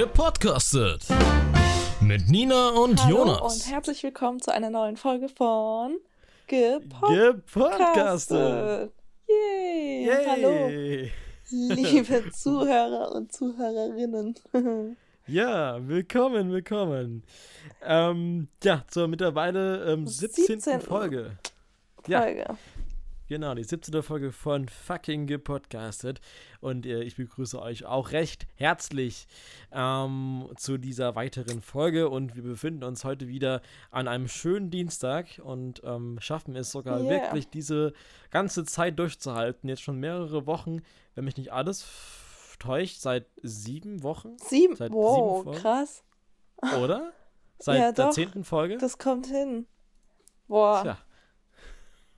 Gepodcastet. Mit Nina und Hallo Jonas. und herzlich willkommen zu einer neuen Folge von Gepodcastet. Yay. Yay. Hallo, liebe Zuhörer und Zuhörerinnen. Ja, willkommen, willkommen. Ähm, ja, zur mittlerweile ähm, 17. 17. Folge. Ja, Folge. Genau, die 17. Folge von fucking Gepodcastet. Und äh, ich begrüße euch auch recht herzlich ähm, zu dieser weiteren Folge. Und wir befinden uns heute wieder an einem schönen Dienstag und ähm, schaffen es sogar Yeah. wirklich diese ganze Zeit durchzuhalten. Jetzt schon mehrere Wochen, wenn mich nicht alles täuscht, seit sieben Wochen, Sieben. Seit wow, sieben Folgen? krass. oder? Seit Ja, der zehnten Folge? Das kommt hin. Boah. Tja.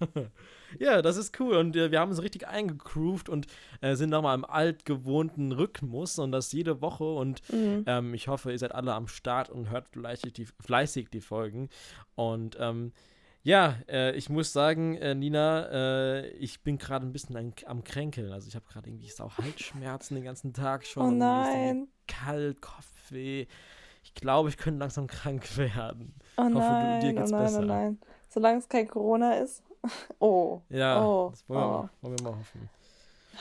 ja, das ist cool. Und äh, wir haben uns richtig eingegroovt und äh, sind nochmal im altgewohnten Rhythmus und das jede Woche. Und Mhm. ähm, ich hoffe, ihr seid alle am Start und hört fleißig die, fleißig die Folgen. Und ähm, ja, äh, ich muss sagen, äh, Nina, äh, ich bin gerade ein bisschen an, am Kränkeln. Also ich habe gerade irgendwie sau Halsschmerzen den ganzen Tag schon. Oh nein. Kalt, Kopfweh. Ich glaube, ich könnte langsam krank werden. Oh hoffe, du- dir nein, oh geht's nein, besser. oh nein. Solange es kein Corona ist. Oh, Ja, Oh, das wollen wir, oh. mal, wollen wir mal hoffen.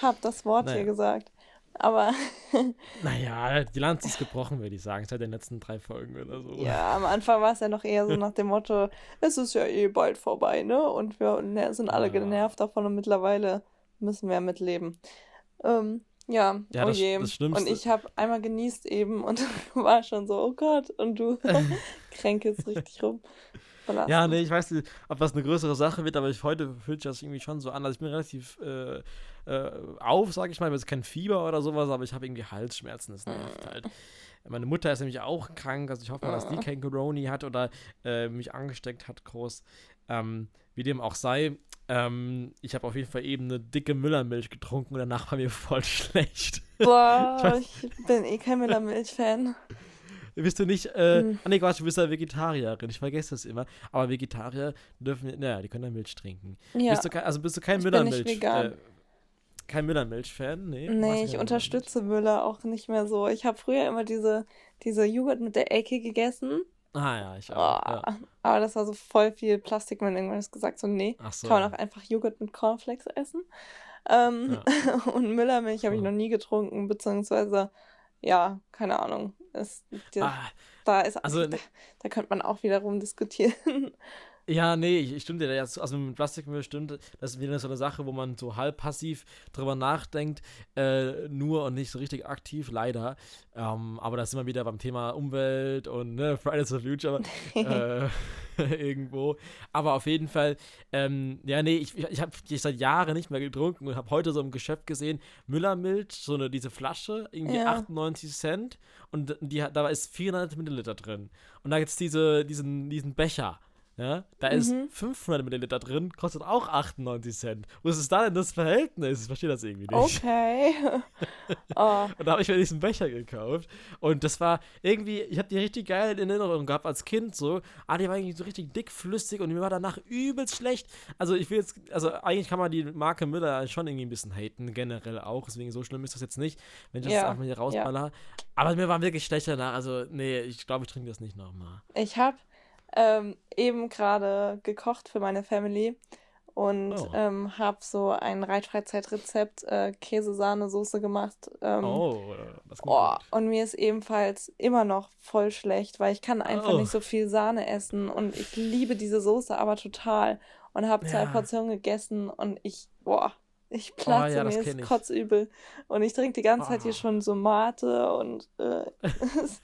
hab das Wort Naja. hier gesagt. Aber Naja, die Lanze ist gebrochen, würde ich sagen, seit den letzten drei Folgen oder so. Ja, am Anfang war es ja noch eher so nach dem Motto, es ist ja eh bald vorbei, ne? Und wir ne- sind alle Ja. genervt davon und mittlerweile müssen wir mit leben. Ähm, ja, Ja, oh das- je. das Und ich habe einmal genießt eben und war schon so, oh Gott, und du kränkelst richtig rum. Ja, Belastend. nee, ich weiß nicht, ob das eine größere Sache wird, aber ich, heute fühlt sich das irgendwie schon so an. Also ich bin relativ äh, äh, auf, sage ich mal. Es ist kein Fieber oder sowas, aber ich habe irgendwie Halsschmerzen. Das nervt halt. Meine Mutter ist nämlich auch krank, also ich hoffe mal, dass die kein Corona hat oder äh, mich angesteckt hat groß. Ähm, wie dem auch sei, ähm, ich habe auf jeden Fall eben eine dicke Müllermilch getrunken und danach war mir voll schlecht. Boah, ich bin eh kein Müllermilch-Fan. Bist du nicht, äh, Hm. ah nee, Quatsch, du bist ja Vegetarierin, ich vergesse das immer, aber Vegetarier dürfen, naja, die können ja Milch trinken. Ja. Bist du kein, also bist du kein Ich bin Müllermilch, vegan. äh, kein Müllermilch-Fan? Nee, Nee, ich unterstütze Müller auch nicht mehr so. Ich habe früher immer diese, diese Joghurt mit der Ecke gegessen. Ah ja, ich Oh, auch. Ja. Aber das war so voll viel Plastik. Man irgendwann ist gesagt, so, nee, so. kann man auch einfach Joghurt mit Cornflakes essen. Ähm, und Müllermilch habe ich Hm. noch nie getrunken, beziehungsweise, ja, keine Ahnung. Ist, die, Ah, da ist, also- da, da könnte man auch wiederum diskutieren. Ja, nee, ich, ich stimme dir da jetzt, also mit Plastikmüll stimmt, das ist wieder so eine Sache, wo man so halb passiv drüber nachdenkt, äh, nur und nicht so richtig aktiv, leider. Ähm, aber da sind wir wieder beim Thema Umwelt und ne, Fridays for Future äh, irgendwo. Aber auf jeden Fall, ähm, ja, nee, ich, ich habe die seit Jahren nicht mehr getrunken und habe heute so im Geschäft gesehen, Müllermilch, so eine, diese Flasche, irgendwie Ja. 98 Cent und die, da ist 400 Milliliter drin. Und da gibt es diese, diesen, diesen Becher. Ja, da ist Mhm. 500 Milliliter drin, kostet auch 98 Cent. Wo ist es da denn das Verhältnis? Ich verstehe das irgendwie nicht. Okay. oh, Und da habe ich mir diesen Becher gekauft. Und das war irgendwie, ich habe die richtig geil in Erinnerung gehabt als Kind so. Ah, die war irgendwie so richtig dickflüssig und mir war danach übelst schlecht. Also ich will jetzt, also eigentlich kann man die Marke Müller schon irgendwie ein bisschen haten, generell auch. Deswegen so schlimm ist das jetzt nicht, wenn ich das Ja, einfach hier rausballer. Aber mir war wirklich schlecht danach. Also nee, ich glaube, ich trinke das nicht nochmal. Ich habe ähm, eben gerade gekocht für meine Family und Oh. ähm, habe so ein Reitfreizeitrezept äh, Käse-Sahne-Soße gemacht. Ähm, oh, das oh, gut. und mir ist ebenfalls immer noch voll schlecht, weil ich kann einfach Oh. nicht so viel Sahne essen und ich liebe diese Soße aber total und habe zwei Ja. Portionen gegessen und ich, boah, ich platze, Oh, ja, mir ist kotzübel und ich trinke die ganze Zeit hier Oh. schon so Mate und äh,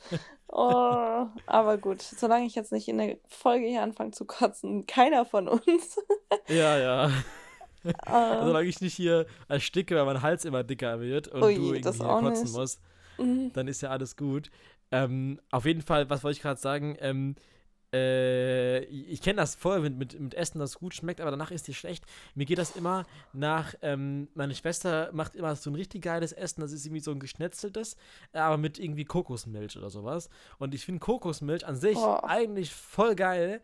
oh, aber gut, solange ich jetzt nicht in der Folge hier anfange zu kotzen, keiner von uns. Ja, ja. äh, Solange ich nicht hier ersticke, weil mein Hals immer dicker wird und Ui, du irgendwie kotzen nicht. musst, mm, dann ist ja alles gut. Ähm, auf jeden Fall, was wollte ich gerade sagen? Ähm, äh, ich kenne das vorher mit, mit, mit Essen, das gut schmeckt, aber danach ist dir schlecht. Mir geht das immer nach, ähm, meine Schwester macht immer so ein richtig geiles Essen, das ist irgendwie so ein geschnetzeltes, äh, aber mit irgendwie Kokosmilch oder sowas. Und ich finde Kokosmilch an sich Oh. eigentlich voll geil,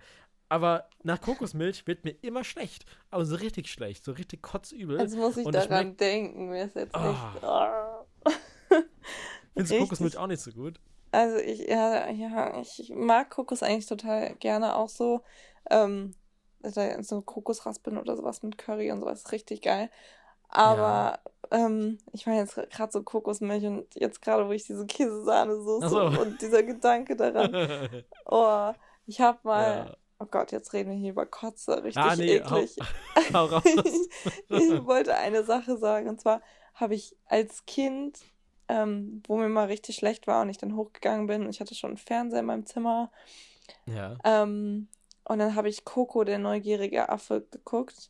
aber nach Kokosmilch wird mir immer schlecht. Aber so richtig schlecht, so richtig kotzübel. Jetzt muss ich Und daran denken, mir ist jetzt Ah. echt. Oh. Findest du. Kokosmilch auch nicht so gut? Also ich, ja, ja, ich mag Kokos eigentlich total gerne auch so. Ähm, so Kokosraspeln oder sowas mit Curry und sowas ist richtig geil. Aber ja. ähm, ich meine jetzt gerade so Kokosmilch und jetzt gerade, wo ich diese Käsesahnesoße so. und dieser Gedanke daran. oh, ich hab mal. Ja. Oh Gott, jetzt reden wir hier über Kotze. Richtig ah, nee, eklig. Hau, hau raus. ich, ich wollte eine Sache sagen. Und zwar habe ich als Kind, ähm, wo mir mal richtig schlecht war und ich dann hochgegangen bin, und ich hatte schon einen Fernseher in meinem Zimmer. Ja. Ähm, und dann habe ich Coco, der neugierige Affe, geguckt.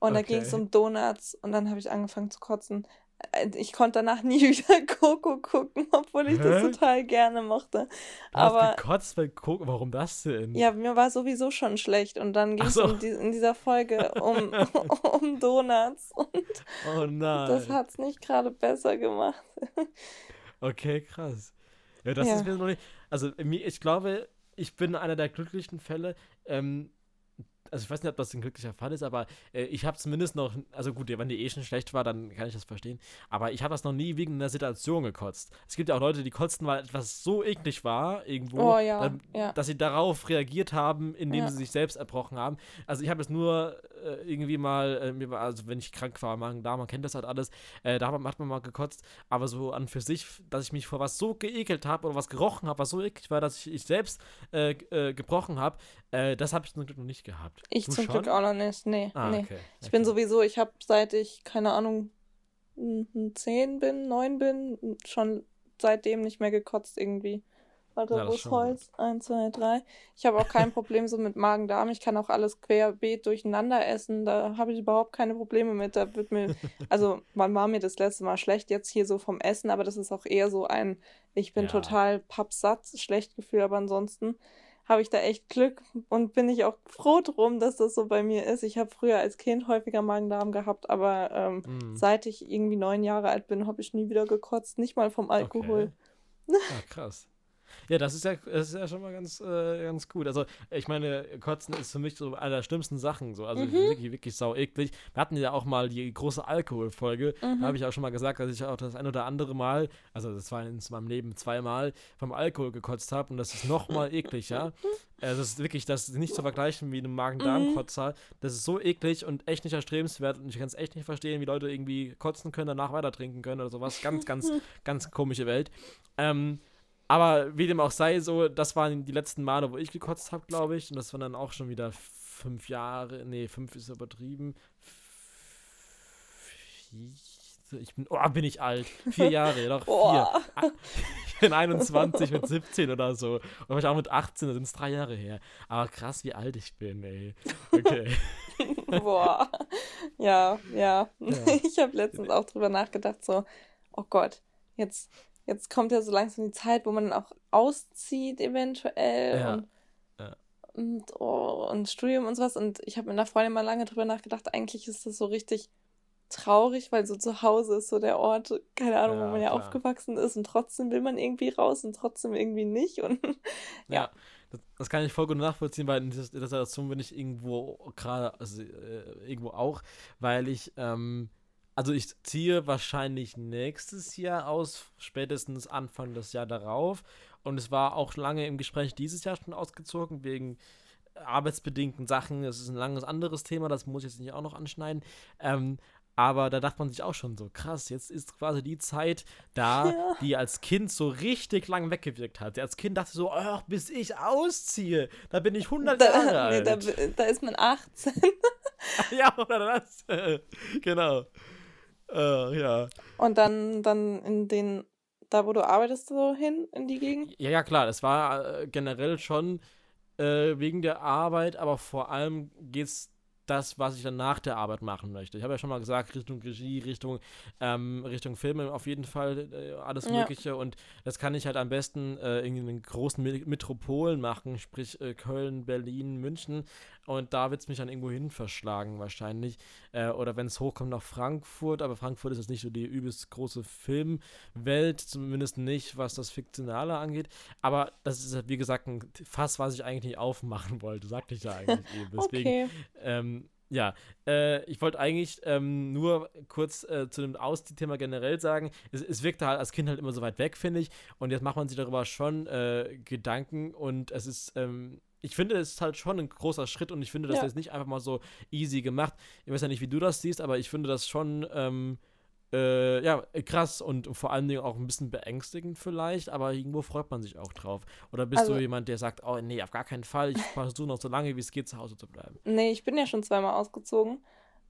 Und okay. da ging es um Donuts und dann habe ich angefangen zu kotzen. Äh, ich konnte danach nie wieder Coco gucken, obwohl ich Hä? das total gerne mochte. Du Aber hast gekotzt bei Coco, warum das denn? Ja, mir war sowieso schon schlecht und dann ging es so. in, die, in, dieser Folge um, um Donuts und oh nein. das hat es nicht gerade besser gemacht. okay, krass. Ja, das ja. ist mir noch nicht. Also, ich glaube, ich bin einer der glücklichen Fälle. Ähm, also ich weiß nicht, ob das ein glücklicher Fall ist, aber äh, ich habe zumindest noch, also gut, wenn die eh schon schlecht war, dann kann ich das verstehen, aber ich habe das noch nie wegen einer Situation gekotzt. Es gibt ja auch Leute, die kotzten, weil etwas so eklig war irgendwo, oh, ja, dann, ja. dass sie darauf reagiert haben, indem ja. sie sich selbst erbrochen haben. Also ich habe es nur äh, irgendwie mal, äh, also wenn ich krank war, Magen-Darm, man kennt das halt alles, äh, da hat man mal gekotzt, aber so an für sich, dass ich mich vor was so geekelt habe oder was gerochen habe, was so eklig war, dass ich, ich selbst äh, äh, gebrochen habe, das habe ich zum Glück noch nicht gehabt. Ich du zum schon? Glück auch noch nicht, nee. Ah, nee. Okay, ich bin sowieso, ich habe seit ich, keine Ahnung, 10 bin, 9 bin, schon seitdem nicht mehr gekotzt irgendwie. Warte, ja, wo ist Holz? Eins, zwei, drei. Ich habe auch kein Problem so mit Magen-Darm. Ich kann auch alles querbeet durcheinander essen. Da habe ich überhaupt keine Probleme mit. Da wird mir, also wann war mir das letzte Mal schlecht? Jetzt hier so vom Essen, aber das ist auch eher so ein, ich bin ja. total pappsatt, schlecht Gefühl, aber ansonsten habe ich da echt Glück und bin ich auch froh drum, dass das so bei mir ist. Ich habe früher als Kind häufiger Magen-Darm gehabt, aber ähm, mm. seit ich irgendwie neun Jahre alt bin, habe ich nie wieder gekotzt, nicht mal vom Alkohol. Okay. Ah, krass. Ja, das ist ja, das ist ja schon mal ganz, äh, ganz gut. Also, ich meine, Kotzen ist für mich so eine der schlimmsten Sachen. So. Also mhm. wirklich, wirklich sau eklig. Wir hatten ja auch mal die große Alkoholfolge. Mhm. Da habe ich auch schon mal gesagt, dass ich auch das ein oder andere Mal, also das war in meinem Leben zweimal, vom Alkohol gekotzt habe. Und das ist noch mal ekliger. Also das ist wirklich, das ist nicht zu vergleichen wie einem Magen-Darm-Kotzer. Mhm. Das ist so eklig und echt nicht erstrebenswert. Und ich kann es echt nicht verstehen, wie Leute irgendwie kotzen können, danach weiter trinken können oder sowas. Ganz, ganz, ganz komische Welt. Ähm, aber wie dem auch sei, so, das waren die letzten Male, wo ich gekotzt habe, glaube ich. Und das waren dann auch schon wieder fünf Jahre. Nee, fünf ist übertrieben. Ich bin, oh, bin ich alt. Vier Jahre, doch vier. Ich bin 21 mit 17 oder so. Und ich auch mit 18, da sind es drei Jahre her. Aber krass, wie alt ich bin, ey. Okay. Boah. Ja, ja. ja. Ich habe letztens auch drüber nachgedacht, so, oh Gott, jetzt jetzt kommt ja so langsam die Zeit, wo man dann auch auszieht, eventuell. Ja. Und, ja. und, oh, und Studium und sowas. Und ich habe mit einer Freundin mal lange drüber nachgedacht, eigentlich ist das so richtig traurig, weil so zu Hause ist so der Ort, keine Ahnung, ja, wo man ja klar. aufgewachsen ist und trotzdem will man irgendwie raus und trotzdem irgendwie nicht. Und ja. Das, das, kann ich voll gut nachvollziehen, weil in dieser Situation bin ich irgendwo gerade, also äh, irgendwo auch, weil ich ähm, also ich ziehe wahrscheinlich nächstes Jahr aus, spätestens Anfang des Jahr darauf. Und es war auch lange im Gespräch dieses Jahr schon ausgezogen, wegen arbeitsbedingten Sachen. Das ist ein langes anderes Thema, das muss ich jetzt nicht auch noch anschneiden. Ähm, aber da dachte man sich auch schon so, krass, jetzt ist quasi die Zeit da, ja. die als Kind so richtig lang weggewirkt hat. Als Kind dachte so, ach, bis ich ausziehe, da bin ich 100 da, Jahre alt. Nee, da, da, ist man 18. ja, oder das. genau. Äh, ja. Und dann, dann in den, da wo du arbeitest, so hin, in die Gegend? Ja, ja, klar. Das war äh, generell schon äh, wegen der Arbeit, aber vor allem geht es das, was ich dann nach der Arbeit machen möchte. Ich habe ja schon mal gesagt, Richtung Regie, Richtung, ähm, Richtung Filme auf jeden Fall äh, alles ja. Mögliche. Und das kann ich halt am besten äh, in den großen Metropolen machen, sprich äh, Köln, Berlin, München. Und da wird es mich dann irgendwo hin verschlagen, wahrscheinlich. Äh, oder wenn es hochkommt nach Frankfurt, aber Frankfurt ist jetzt nicht so die übelst große Filmwelt, zumindest nicht, was das Fiktionale angeht. Aber das ist, wie gesagt, ein Fass, was ich eigentlich nicht aufmachen wollte, sagte ich ja eigentlich eben. Deswegen, okay. ähm, Ja, äh, ich wollte eigentlich ähm, nur kurz äh, zu dem Ausziehthema generell sagen, es, es wirkte halt als Kind halt immer so weit weg, finde ich. Und jetzt macht man sich darüber schon äh, Gedanken und es ist, ähm, ich finde, es ist halt schon ein großer Schritt und ich finde, das ja. ist nicht einfach mal so easy gemacht. Ich weiß ja nicht, wie du das siehst, aber ich finde das schon ähm, äh, ja, krass und vor allen Dingen auch ein bisschen beängstigend vielleicht, aber irgendwo freut man sich auch drauf. Oder bist also, du jemand, der sagt, oh nee, auf gar keinen Fall, ich versuche noch so lange wie es geht zu Hause zu bleiben? Nee, ich bin ja schon zweimal ausgezogen.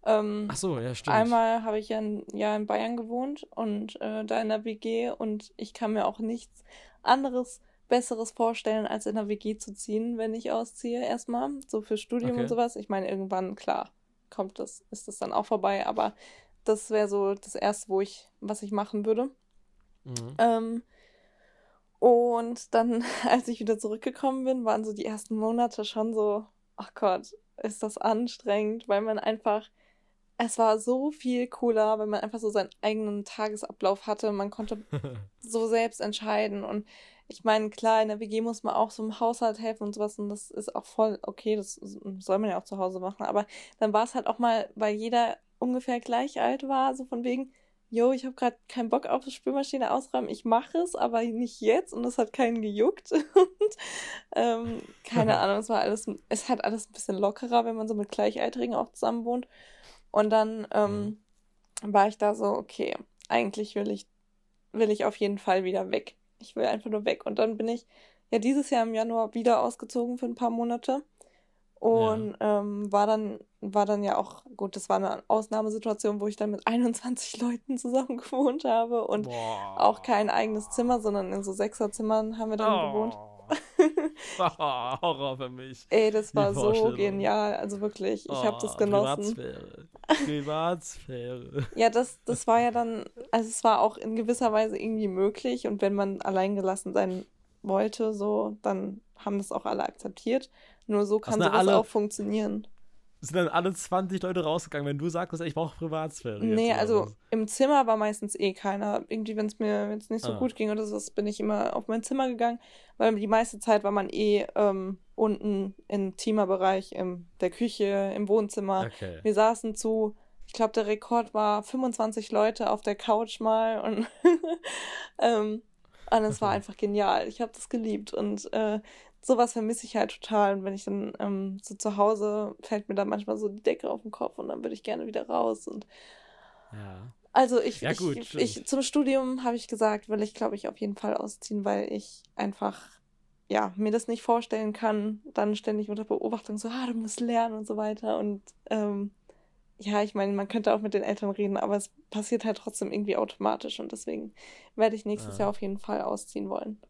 Ähm, Ach so, ja, stimmt. Einmal habe ich ja ein Jahr in Bayern gewohnt und äh, da in der WG und ich kann mir auch nichts anderes Besseres vorstellen, als in der WG zu ziehen, wenn ich ausziehe, erstmal. So für Studium okay. und sowas. Ich meine, irgendwann, klar, kommt das, ist das dann auch vorbei, aber das wäre so das erste, wo ich, was ich machen würde. Mhm. Ähm, und dann, als ich wieder zurückgekommen bin, waren so die ersten Monate schon so, ach Gott, ist das anstrengend, weil man einfach, es war so viel cooler, weil man einfach so seinen eigenen Tagesablauf hatte. Man konnte so selbst entscheiden. Und ich meine, klar, in der WG muss man auch so im Haushalt helfen und sowas. Und das ist auch voll okay, das soll man ja auch zu Hause machen. Aber dann war es halt auch mal, weil jeder ungefähr gleich alt war, so von wegen, yo, ich habe gerade keinen Bock auf die Spülmaschine ausräumen, ich mache es, aber nicht jetzt und es hat keinen gejuckt. und ähm, keine Ahnung, es war alles, es hat alles ein bisschen lockerer, wenn man so mit Gleichaltrigen auch zusammen wohnt. Und dann ähm, mhm. war ich da so, okay, eigentlich will ich, will ich auf jeden Fall wieder weg. Ich will einfach nur weg. Und dann bin ich ja dieses Jahr im Januar wieder ausgezogen für ein paar Monate. Und ja. ähm, war dann war dann ja auch, gut, das war eine Ausnahmesituation, wo ich dann mit 21 Leuten zusammen gewohnt habe und Boah. auch kein eigenes Zimmer, sondern in so Sechserzimmern haben wir dann oh. gewohnt. Horror für mich. Ey, das war so genial, also wirklich, ich oh, habe das genossen. Privatsphäre. Privatsphäre. ja, das, das war ja dann, also es war auch in gewisser Weise irgendwie möglich und wenn man alleingelassen sein wollte, so, dann haben das auch alle akzeptiert. Nur so kann sowas alle, auch funktionieren. Sind dann alle 20 Leute rausgegangen, wenn du sagst, ich brauche Privatsphäre? Nee, also was? im Zimmer war meistens eh keiner. Irgendwie, wenn es mir wenn's nicht so ah. gut ging oder so, bin ich immer auf mein Zimmer gegangen, weil die meiste Zeit war man eh ähm, unten im Teamerbereich, in der Küche, im Wohnzimmer. Okay. Wir saßen zu, ich glaube, der Rekord war 25 Leute auf der Couch mal und ähm, und es war einfach genial. Ich habe das geliebt. Und äh, sowas vermisse ich halt total. Und wenn ich dann ähm, so zu Hause, fällt mir dann manchmal so die Decke auf den Kopf und dann würde ich gerne wieder raus. Und ja. Also ich, ja, gut, ich, ich, zum Studium habe ich gesagt, will ich, glaube ich, auf jeden Fall ausziehen, weil ich einfach ja, mir das nicht vorstellen kann, dann ständig unter Beobachtung so, ah, du musst lernen und so weiter. Und ähm, ja, ich meine, man könnte auch mit den Eltern reden, aber es passiert halt trotzdem irgendwie automatisch und deswegen werde ich nächstes ah. Jahr auf jeden Fall ausziehen wollen.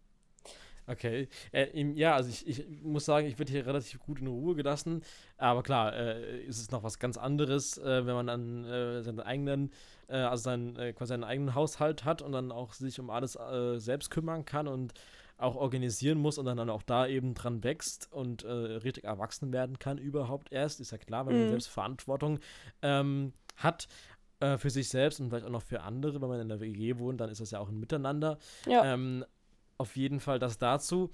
Okay. Äh, ja, also ich, ich muss sagen, ich werde hier relativ gut in Ruhe gelassen. Aber klar, äh, ist es noch was ganz anderes, äh, wenn man dann äh, seinen eigenen, äh, also seinen, äh, quasi seinen eigenen Haushalt hat und dann auch sich um alles selbst kümmern kann und auch organisieren muss und dann, dann auch da eben dran wächst und richtig erwachsen werden kann überhaupt erst. Ist ja klar, wenn man mhm. selbst Verantwortung ähm, hat für sich selbst und vielleicht auch noch für andere, wenn man in der WG wohnt, dann ist das ja auch ein Miteinander. Ja. Ähm, auf jeden Fall das dazu.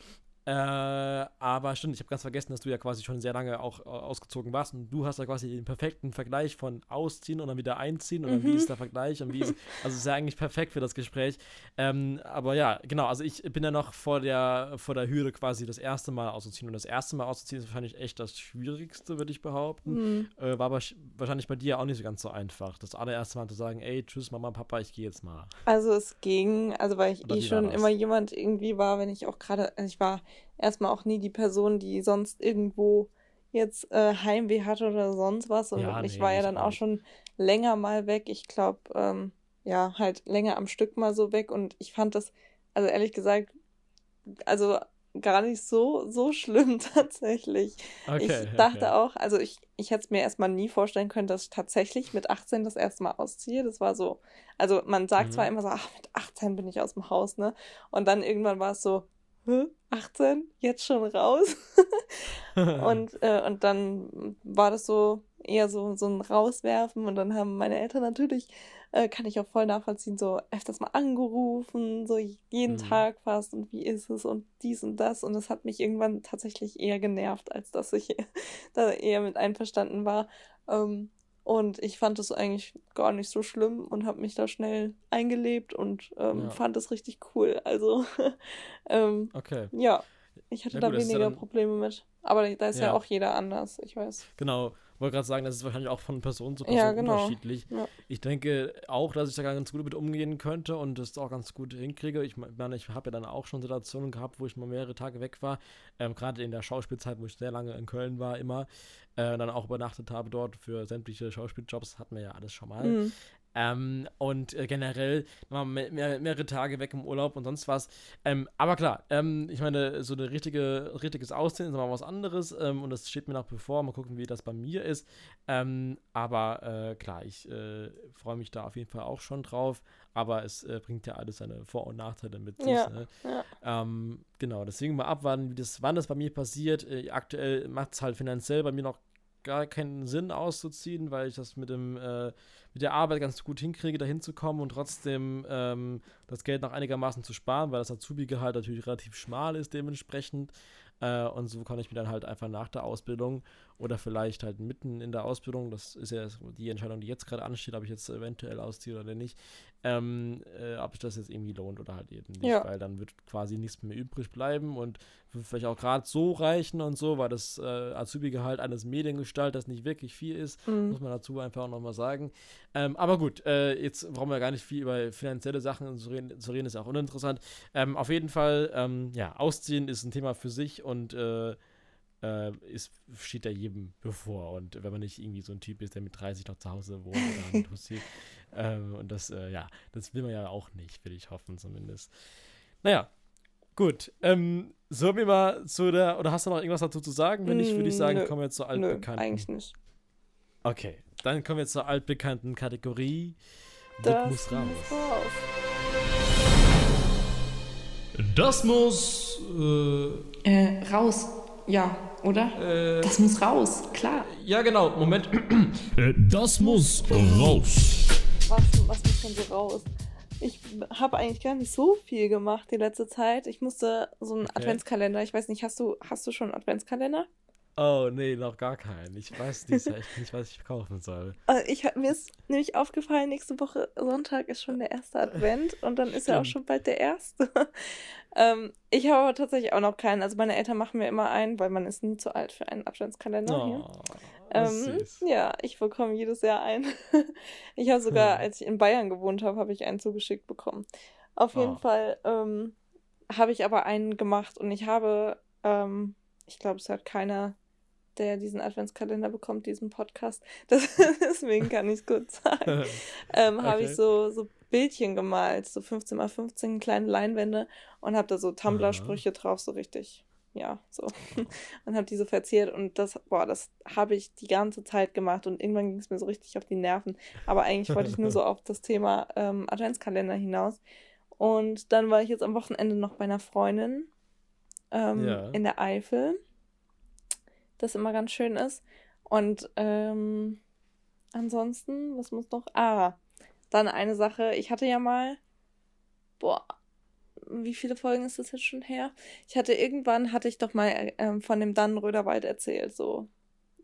Äh, aber stimmt, ich habe ganz vergessen, dass du ja quasi schon sehr lange auch äh, ausgezogen warst und du hast ja quasi den perfekten Vergleich von ausziehen und dann wieder einziehen und dann wie ist mhm. der Vergleich und wie ist, also ist ja eigentlich perfekt für das Gespräch. Ähm, aber ja, genau, also ich bin ja noch vor der, vor der Hürde quasi das erste Mal auszuziehen und das erste Mal auszuziehen ist wahrscheinlich echt das Schwierigste, würde ich behaupten. Mhm. Äh, war aber wahrscheinlich bei dir auch nicht so ganz so einfach, das allererste Mal zu sagen, ey, tschüss Mama, Papa, ich gehe jetzt mal. Also es ging, also weil ich Oder eh schon immer jemand irgendwie war, wenn ich auch gerade, also ich war erstmal auch nie die Person, die sonst irgendwo jetzt äh, Heimweh hatte oder sonst was. Und ja, ich nee, war ja dann auch schon länger mal weg. Ich glaube, ähm, ja, halt länger am Stück mal so weg. Und ich fand das, also ehrlich gesagt, also gar nicht so, so schlimm tatsächlich. Okay, ich dachte okay. auch, also ich, ich hätte es mir erstmal nie vorstellen können, dass ich tatsächlich mit 18 das erste Mal ausziehe. Das war so, also man sagt mhm. zwar immer so, ach, mit 18 bin ich aus dem Haus, ne? Und dann irgendwann war es so, 18, jetzt schon raus. und, äh, und dann war das so eher so, so ein Rauswerfen und dann haben meine Eltern natürlich, äh, kann ich auch voll nachvollziehen, so öfters mal angerufen, so jeden mhm. Tag fast und wie ist es und dies und das und das hat mich irgendwann tatsächlich eher genervt, als dass ich da eher mit einverstanden war. Ähm, und ich fand das eigentlich gar nicht so schlimm und habe mich da schnell eingelebt und ähm, ja. fand das richtig cool. Also, ähm, okay. ja, ich hatte ja, gut, da weniger ja Probleme mit. Aber da ist ja. auch jeder anders, ich weiß. Genau. Wollte gerade sagen, das ist wahrscheinlich auch von Person zu Person ja, genau. unterschiedlich. Ja. Ich denke auch, dass ich da ganz gut mit umgehen könnte und das auch ganz gut hinkriege. Ich meine, ich habe ja dann auch schon Situationen gehabt, wo ich mal mehrere Tage weg war. Ähm, Gerade in der Schauspielzeit, wo ich sehr lange in Köln war, immer. Äh, dann auch übernachtet habe dort für sämtliche Schauspieljobs. Hatten wir ja alles schon mal. Mhm. Ähm, und äh, generell mehr, mehr, mehrere Tage weg im Urlaub und sonst was. Ähm, aber klar, ähm, ich meine, so ein richtige, richtiges Aussehen ist mal was anderes ähm, und das steht mir nach bevor. Mal gucken, wie das bei mir ist. Ähm, aber äh, klar, ich äh, freue mich da auf jeden Fall auch schon drauf. Aber es äh, bringt ja alles seine Vor- und Nachteile mit sich. Ja, ne? ja. Ähm, genau, deswegen mal abwarten, wie das, wann das bei mir passiert. Äh, aktuell macht es halt finanziell bei mir noch gar keinen Sinn auszuziehen, weil ich das mit dem äh, mit der Arbeit ganz gut hinkriege, da hinzukommen und trotzdem ähm, das Geld noch einigermaßen zu sparen, weil das Azubi-Gehalt natürlich relativ schmal ist dementsprechend. Äh, und so kann ich mir dann halt einfach nach der Ausbildung oder vielleicht halt mitten in der Ausbildung, das ist ja die Entscheidung, die jetzt gerade ansteht, ob ich jetzt eventuell ausziehe oder nicht, ähm, äh, ob sich das jetzt irgendwie lohnt oder halt eben nicht, ja. weil dann wird quasi nichts mehr übrig bleiben und wird vielleicht auch gerade so reichen und so, weil das äh, Azubi-Gehalt eines Mediengestalters nicht wirklich viel ist, mhm. muss man dazu einfach auch nochmal sagen. Ähm, aber gut, äh, jetzt brauchen wir gar nicht viel über finanzielle Sachen zu reden, zu reden ist auch uninteressant. Ähm, auf jeden Fall, ähm, ja, Ausziehen ist ein Thema für sich und äh, äh, ist, steht da jedem bevor. Und wenn man nicht irgendwie so ein Typ ist, der mit 30 noch zu Hause wohnt oder mit Hussi, ähm, und das, äh, ja, das will man ja auch nicht, will ich hoffen zumindest. Naja, gut. Ähm, sollen wir mal zu der, oder hast du noch irgendwas dazu zu sagen? Wenn nicht, würde ich sagen, nö, kommen wir zur altbekannten. Nö, eigentlich nicht. Okay, dann kommen wir zur altbekannten Kategorie. Das, das muss raus. raus. Das muss äh, äh, raus. Ja, oder? Äh, das muss raus, klar. Ja, genau. Moment. Äh, das muss raus. Was, was muss denn so raus? Ich habe eigentlich gar nicht so viel gemacht die letzte Zeit. Ich musste so einen okay. Adventskalender. Ich weiß nicht, hast du, hast du schon einen Adventskalender? Oh, nee, noch gar keinen. Ich weiß nicht, echt nicht, was ich kaufen soll. Also ich, mir ist nämlich aufgefallen, nächste Woche Sonntag ist schon der erste Advent und dann ist ja auch schon bald der erste. ähm, ich habe aber tatsächlich auch noch keinen. Also meine Eltern machen mir immer einen, weil man ist nie zu alt für einen Adventskalender oh, hier. Ähm, ja, ich bekomme jedes Jahr einen. ich habe sogar, hm. als ich in Bayern gewohnt habe, habe ich einen zugeschickt bekommen. Auf jeden oh. Fall ähm, habe ich aber einen gemacht und ich habe, ähm, ich glaube, es hat keiner der diesen Adventskalender bekommt, diesen Podcast. Das, deswegen kann ich es gut sagen. ähm, okay. Habe ich so, so Bildchen gemalt, so 15 mal 15 kleine Leinwände und habe da so Tumblr-Sprüche drauf, so richtig, ja, so. und habe die so verziert und das, boah, das habe ich die ganze Zeit gemacht und irgendwann ging es mir so richtig auf die Nerven. Aber eigentlich wollte ich nur so auf das Thema ähm, Adventskalender hinaus. Und dann war ich jetzt am Wochenende noch bei einer Freundin ähm, ja. in der Eifel das immer ganz schön ist. Und ähm, ansonsten, was muss noch? Ah, dann eine Sache. Ich hatte ja mal, boah, wie viele Folgen ist das jetzt schon her? Ich hatte irgendwann, hatte ich doch mal ähm, von dem Dannenröderwald erzählt, so,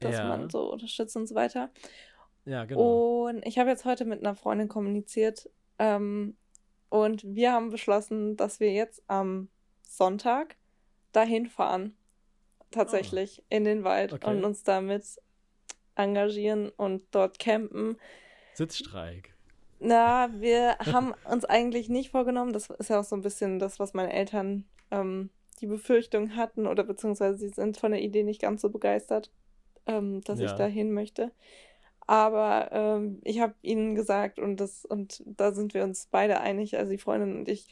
dass ja. man so unterstützt und so weiter. Ja, genau. Und ich habe jetzt heute mit einer Freundin kommuniziert ähm, und wir haben beschlossen, dass wir jetzt am Sonntag dahin fahren tatsächlich oh. in den Wald okay. und uns damit engagieren und dort campen. Sitzstreik. Na, wir haben uns eigentlich nicht vorgenommen. Das ist ja auch so ein bisschen das, was meine Eltern ähm, die Befürchtung hatten oder beziehungsweise sie sind von der Idee nicht ganz so begeistert, ähm, dass ja. ich da hin möchte. Aber ähm, ich habe ihnen gesagt und das und da sind wir uns beide einig, also die Freundin und ich,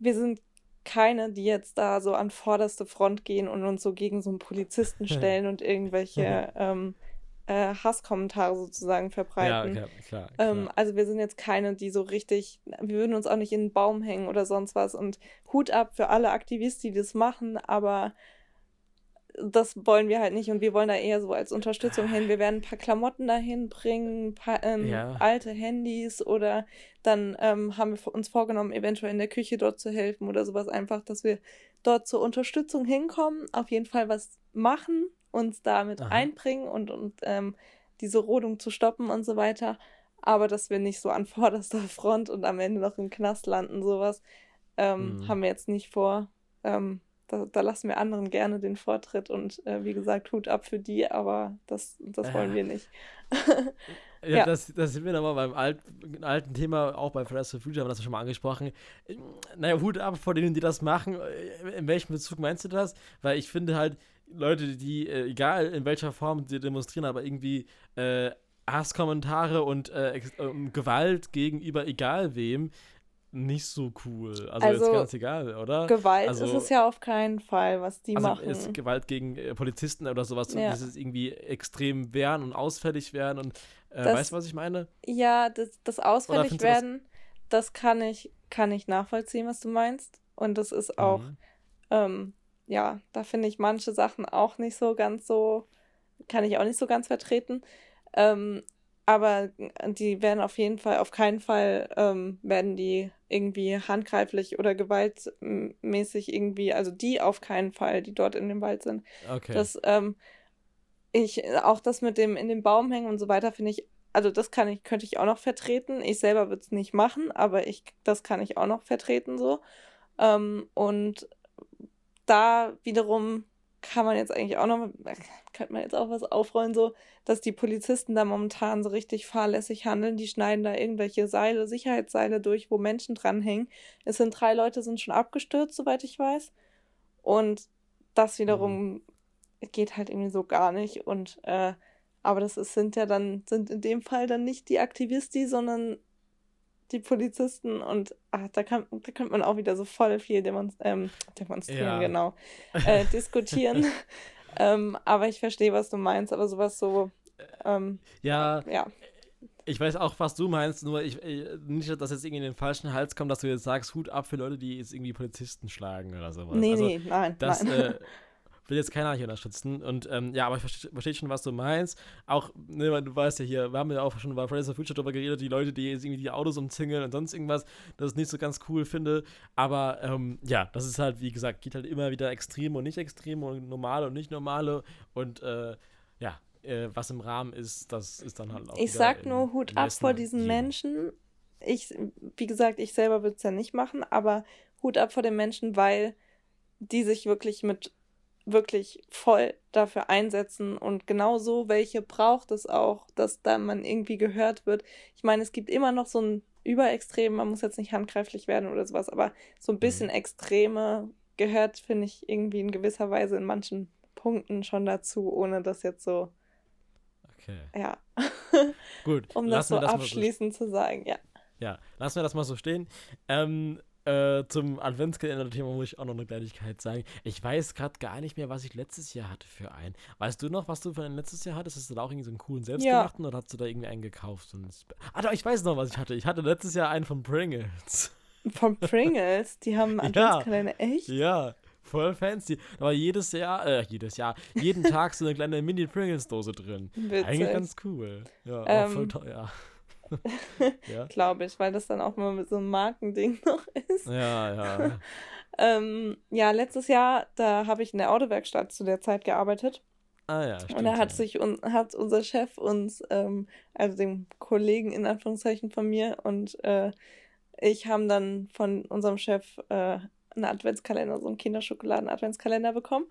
wir sind keine, die jetzt da so an vorderste Front gehen und uns so gegen so einen Polizisten stellen und irgendwelche ähm, äh, Hasskommentare sozusagen verbreiten. Ja, klar, klar. Ähm, also wir sind jetzt keine, die so richtig, wir würden uns auch nicht in einen Baum hängen oder sonst was und Hut ab für alle Aktivisten, die das machen, aber das wollen wir halt nicht und wir wollen da eher so als Unterstützung hin. Wir werden ein paar Klamotten dahin bringen, ein paar ähm, ja. alte Handys oder dann ähm, haben wir uns vorgenommen, eventuell in der Küche dort zu helfen oder sowas einfach, dass wir dort zur Unterstützung hinkommen, auf jeden Fall was machen, uns damit Aha. einbringen und, und ähm, diese Rodung zu stoppen und so weiter. Aber dass wir nicht so an vorderster Front und am Ende noch im Knast landen, sowas, ähm, mhm. haben wir jetzt nicht vor. Ähm, da, da, lassen wir anderen gerne den Vortritt und äh, wie gesagt, Hut ab für die, aber das, das wollen wir nicht. ja, ja, Das, das sind wir nochmal beim alt, alten Thema, auch bei Fridays for Future haben wir das schon mal angesprochen. Naja, Hut ab vor denen, die das machen. In welchem Bezug meinst du das? Weil ich finde halt, Leute, die, äh, egal in welcher Form sie demonstrieren, aber irgendwie äh, Hasskommentare und äh, Gewalt gegenüber egal wem, nicht so cool. Also, also jetzt ganz egal, oder? Gewalt also, ist es ja auf keinen Fall, was die also machen. Ist Gewalt gegen äh, Polizisten oder sowas, ja. dieses irgendwie extrem wehren und ausfällig werden und äh, das, weißt du, was ich meine? Ja, das, das ausfällig werden, das, das, kann ich, kann ich nachvollziehen, was du meinst. Und das ist auch, mhm. ähm, ja, da finde ich manche Sachen auch nicht so ganz so, kann ich auch nicht so ganz vertreten. Ähm, aber die werden auf jeden Fall, auf keinen Fall ähm, werden die irgendwie handgreiflich oder gewaltmäßig irgendwie, also die auf keinen Fall, die dort in dem Wald sind. Okay. Das, ähm, ich, auch das mit dem in den Baum hängen und so weiter, finde ich, also das kann ich, könnte ich auch noch vertreten. Ich selber würde es nicht machen, aber ich, das kann ich auch noch vertreten so. Ähm, und da wiederum kann man jetzt eigentlich auch noch, könnte man jetzt auch was aufrollen, so, dass die Polizisten da momentan so richtig fahrlässig handeln. Die schneiden da irgendwelche Seile, Sicherheitsseile durch, wo Menschen dranhängen. Es sind drei Leute, sind schon abgestürzt, soweit ich weiß. Und das wiederum mhm. geht halt irgendwie so gar nicht. Und, äh, aber das ist, sind ja dann, sind in dem Fall dann nicht die Aktivisti, sondern die Polizisten und ach, da, kann, da könnte man auch wieder so voll viel demonst ähm, demonstrieren, ja. genau, äh, diskutieren. ähm, aber ich verstehe, was du meinst, aber sowas so. Ähm, ja. Ja. Ich weiß auch, was du meinst, nur ich, ich, nicht, dass jetzt irgendwie in den falschen Hals kommt, dass du jetzt sagst, Hut ab für Leute, die jetzt irgendwie Polizisten schlagen oder sowas. Nee, also, nee, nein. Das, nein. Äh, will jetzt keiner hier unterstützen. Und ähm, ja, aber ich verstehe versteh schon, was du meinst. Auch, ne, du weißt ja hier, wir haben ja auch schon bei Fridays for Future darüber geredet, die Leute, die jetzt irgendwie die Autos umzingeln und sonst irgendwas, das ich nicht so ganz cool finde. Aber ähm, ja, das ist halt, wie gesagt, geht halt immer wieder extreme und nicht extreme und normale und nicht normale. Und äh, ja, äh, was im Rahmen ist, das ist dann halt auch. Ich sag nur Hut ab vor diesen Leben. Menschen. Ich, wie gesagt, ich selber würde es ja nicht machen, aber Hut ab vor den Menschen, weil die sich wirklich mit wirklich voll dafür einsetzen und genau so welche braucht es auch, dass da man irgendwie gehört wird. Ich meine, es gibt immer noch so ein Überextrem, man muss jetzt nicht handgreiflich werden oder sowas, aber so ein mhm. bisschen Extreme gehört, finde ich, irgendwie in gewisser Weise in manchen Punkten schon dazu, ohne das jetzt so. Okay. Ja. Gut. um das so das abschließend so zu sagen, ja. Ja, lassen wir das mal so stehen. Ähm, äh, zum Adventskalender-Thema muss ich auch noch eine Kleinigkeit sagen. Ich weiß gerade gar nicht mehr, was ich letztes Jahr hatte für einen. Weißt du noch, was du für ein letztes Jahr hattest? Hast du da auch irgendwie so einen coolen selbstgemachten ja. oder hast du da irgendwie einen gekauft? ah, doch, ich weiß noch, was ich hatte. Ich hatte letztes Jahr einen von Pringles. Von Pringles? Die haben einen Adventskalender, ja. echt? Ja. Voll fancy. Da war jedes Jahr, äh, jedes Jahr, jeden Tag so eine kleine Mini-Pringles-Dose drin. Witzig. Eigentlich ganz cool. Ja, ähm, voll teuer. Ja. Glaube ich, weil das dann auch mal so einem Markending noch ist. Ja, ja. ähm, ja, letztes Jahr, da habe ich in der Autowerkstatt zu der Zeit gearbeitet. Ah ja, stimmt, Und da hat ja. sich un hat unser Chef uns, ähm, also dem Kollegen in Anführungszeichen von mir und äh, ich haben dann von unserem Chef äh, einen Adventskalender, so einen Kinderschokoladen-Adventskalender bekommen.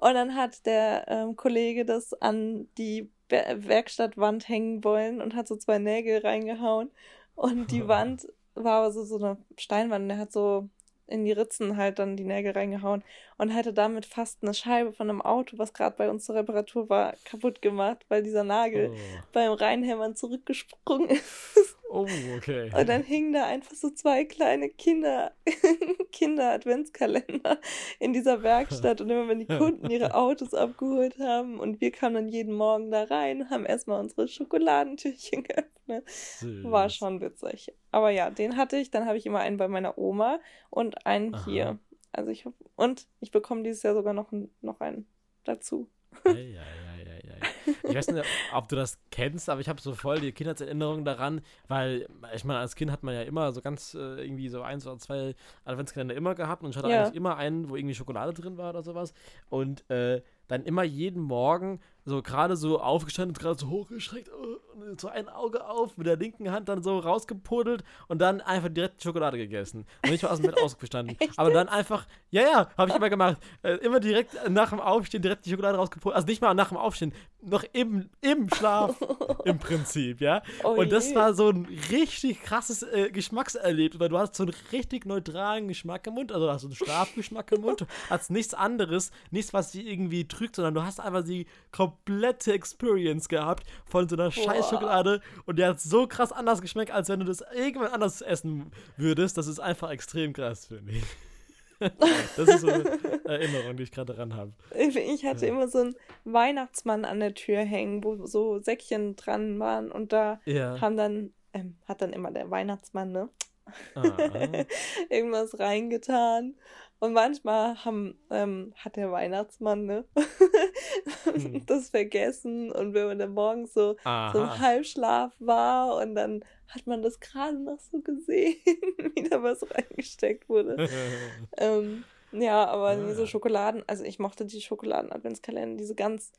Und dann hat der ähm, Kollege das an die Werkstattwand hängen wollen und hat so zwei Nägel reingehauen. Und die Wand war aber so, so eine Steinwand. Und er hat so in die Ritzen halt dann die Nägel reingehauen und hätte damit fast eine Scheibe von einem Auto, was gerade bei uns zur Reparatur war, kaputt gemacht, weil dieser Nagel oh. beim Reinhämmern zurückgesprungen ist. Oh, okay. Und dann hingen da einfach so zwei kleine Kinder, Kinder-Adventskalender in dieser Werkstatt. Und immer wenn die Kunden ihre Autos abgeholt haben und wir kamen dann jeden Morgen da rein, haben erstmal unsere Schokoladentürchen geöffnet. Süß. War schon witzig. Aber ja, den hatte ich. Dann habe ich immer einen bei meiner Oma und einen Aha. hier. Also ich und ich bekomme dieses Jahr sogar noch, noch einen dazu. Ja, ja, ja. Ich weiß nicht, ob du das kennst, aber ich habe so voll die Kindheitserinnerung daran, weil ich meine, als Kind hat man ja immer so ganz äh, irgendwie so eins oder zwei Adventskalender immer gehabt und ich hatte ja. eigentlich immer einen, wo irgendwie Schokolade drin war oder sowas. Und äh, dann immer jeden Morgen so gerade so aufgestanden, gerade so hochgeschreckt, oh, und so ein Auge auf, mit der linken Hand dann so rausgepuddelt und dann einfach direkt Schokolade gegessen. Und nicht mal aus dem Bett aufgestanden. Aber dann einfach, ja, ja, habe ich immer gemacht. Äh, immer direkt nach dem Aufstehen direkt die Schokolade rausgepuddelt. Also nicht mal nach dem Aufstehen, noch im, im Schlaf im Prinzip, ja. Oh und das war so ein richtig krasses äh, Geschmackserlebnis, weil du hast so einen richtig neutralen Geschmack im Mund, also du hast so einen Schlafgeschmack im Mund, hast nichts anderes, nichts, was dich irgendwie trügt, sondern du hast einfach die komplette komplette Experience gehabt von so einer scheiß Schokolade und der hat so krass anders geschmeckt, als wenn du das irgendwann anders essen würdest. Das ist einfach extrem krass, finde ich. das ist so eine Erinnerung, die ich gerade daran habe. Ich hatte ja. immer so einen Weihnachtsmann an der Tür hängen, wo so Säckchen dran waren und da ja. haben dann, ähm, hat dann immer der Weihnachtsmann, ne? Ah. Irgendwas reingetan. Und manchmal haben, ähm, hat der Weihnachtsmann ne, hm. das vergessen und wenn man dann morgens so, so im Halbschlaf war und dann hat man das gerade noch so gesehen, wie da was reingesteckt wurde. ähm, ja, aber ja. diese Schokoladen, also ich mochte die Schokoladen-Adventskalender, diese ganz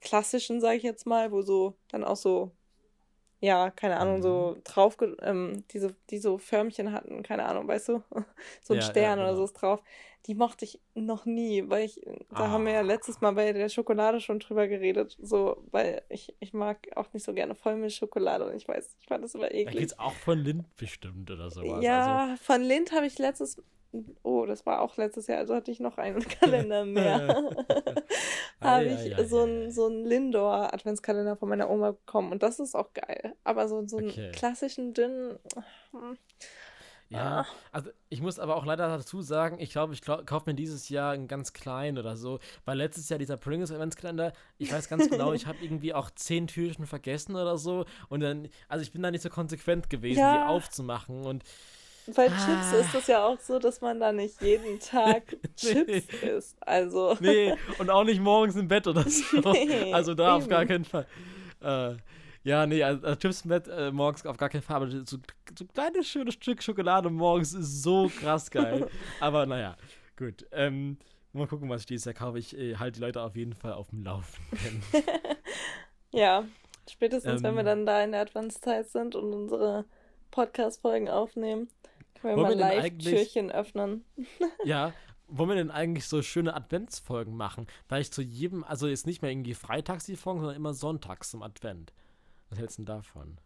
klassischen, sag ich jetzt mal, wo so dann auch so ja, keine Ahnung, so mhm. drauf, ähm, diese, die so Förmchen hatten, keine Ahnung, weißt du, so ein ja, Stern ja, genau. oder so ist drauf. Die mochte ich noch nie, weil ich, da ah. haben wir ja ah. letztes Mal bei der Schokolade schon drüber geredet, so, weil ich, ich mag auch nicht so gerne Vollmilchschokolade und ich weiß, ich fand das immer eklig. Da geht's auch von Lind bestimmt oder sowas. Ja, also. von Lind habe ich letztes Oh, das war auch letztes Jahr, also hatte ich noch einen Kalender mehr. habe ich ah, so einen so Lindor Adventskalender von meiner Oma bekommen und das ist auch geil. Aber so, so einen okay. klassischen dünnen. Ja, ah. also ich muss aber auch leider dazu sagen, ich glaube, ich kaufe mir dieses Jahr einen ganz kleinen oder so, weil letztes Jahr dieser Pringles Adventskalender, ich weiß ganz genau, ich habe irgendwie auch zehn Türchen vergessen oder so und dann, also ich bin da nicht so konsequent gewesen, ja. die aufzumachen und bei ah. Chips ist es ja auch so, dass man da nicht jeden Tag Chips isst. Also. Nee, und auch nicht morgens im Bett oder so. Nee, also da eben. auf gar keinen Fall. Äh, ja, nee, also, also Chips im Bett äh, morgens auf gar keinen Fall. Aber so, so ein kleines schönes Stück Schokolade morgens ist so krass geil. aber naja, gut. Ähm, mal gucken, was ich dieses Jahr kaufe. Ich äh, halte die Leute auf jeden Fall auf dem Laufen. ja, spätestens ähm, wenn wir ähm. dann da in der Adventszeit sind und unsere Podcast-Folgen aufnehmen. Können wir mal Live-Türchen öffnen. ja, wollen wir denn eigentlich so schöne Adventsfolgen machen? Weil ich zu jedem, also jetzt nicht mehr irgendwie freitags die Folgen, sondern immer sonntags zum Advent. Was hältst du denn davon?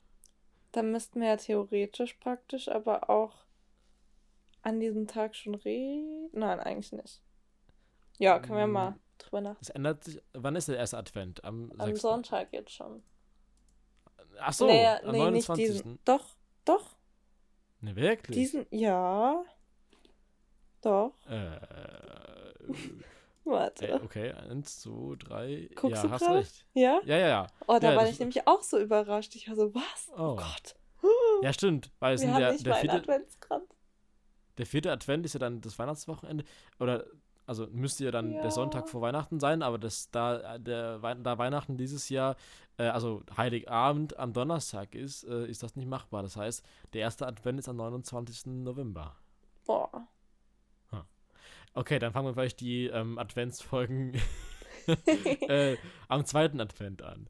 Dann müssten wir ja theoretisch praktisch, aber auch an diesem Tag schon reden. Nein, eigentlich nicht. Ja, können wir mal drüber nachdenken. Es ändert sich. Wann ist der erste Advent? Am, am Sonntag jetzt schon. Ach so, nee, am nee, 29. Nicht diesen. Doch, doch. Ne, wirklich? Diesen, ja. Doch. Äh. Warte. Äh, okay, eins, zwei, drei. Guckst ja, du hast grad? recht. Ja? Ja, ja, ja. Oh, da ja, war ich nämlich auch so überrascht. Ich war so, was? Oh, oh Gott. Ja, stimmt. Weil es Wir der, der, vierte, der vierte Advent ist ja dann das Weihnachtswochenende. Oder also müsste ja dann ja. der Sonntag vor Weihnachten sein, aber das, da, der, da Weihnachten dieses Jahr, äh, also Heiligabend am Donnerstag ist, äh, ist das nicht machbar. Das heißt, der erste Advent ist am 29. November. Boah. Okay, dann fangen wir vielleicht die ähm, Adventsfolgen äh, am zweiten Advent an.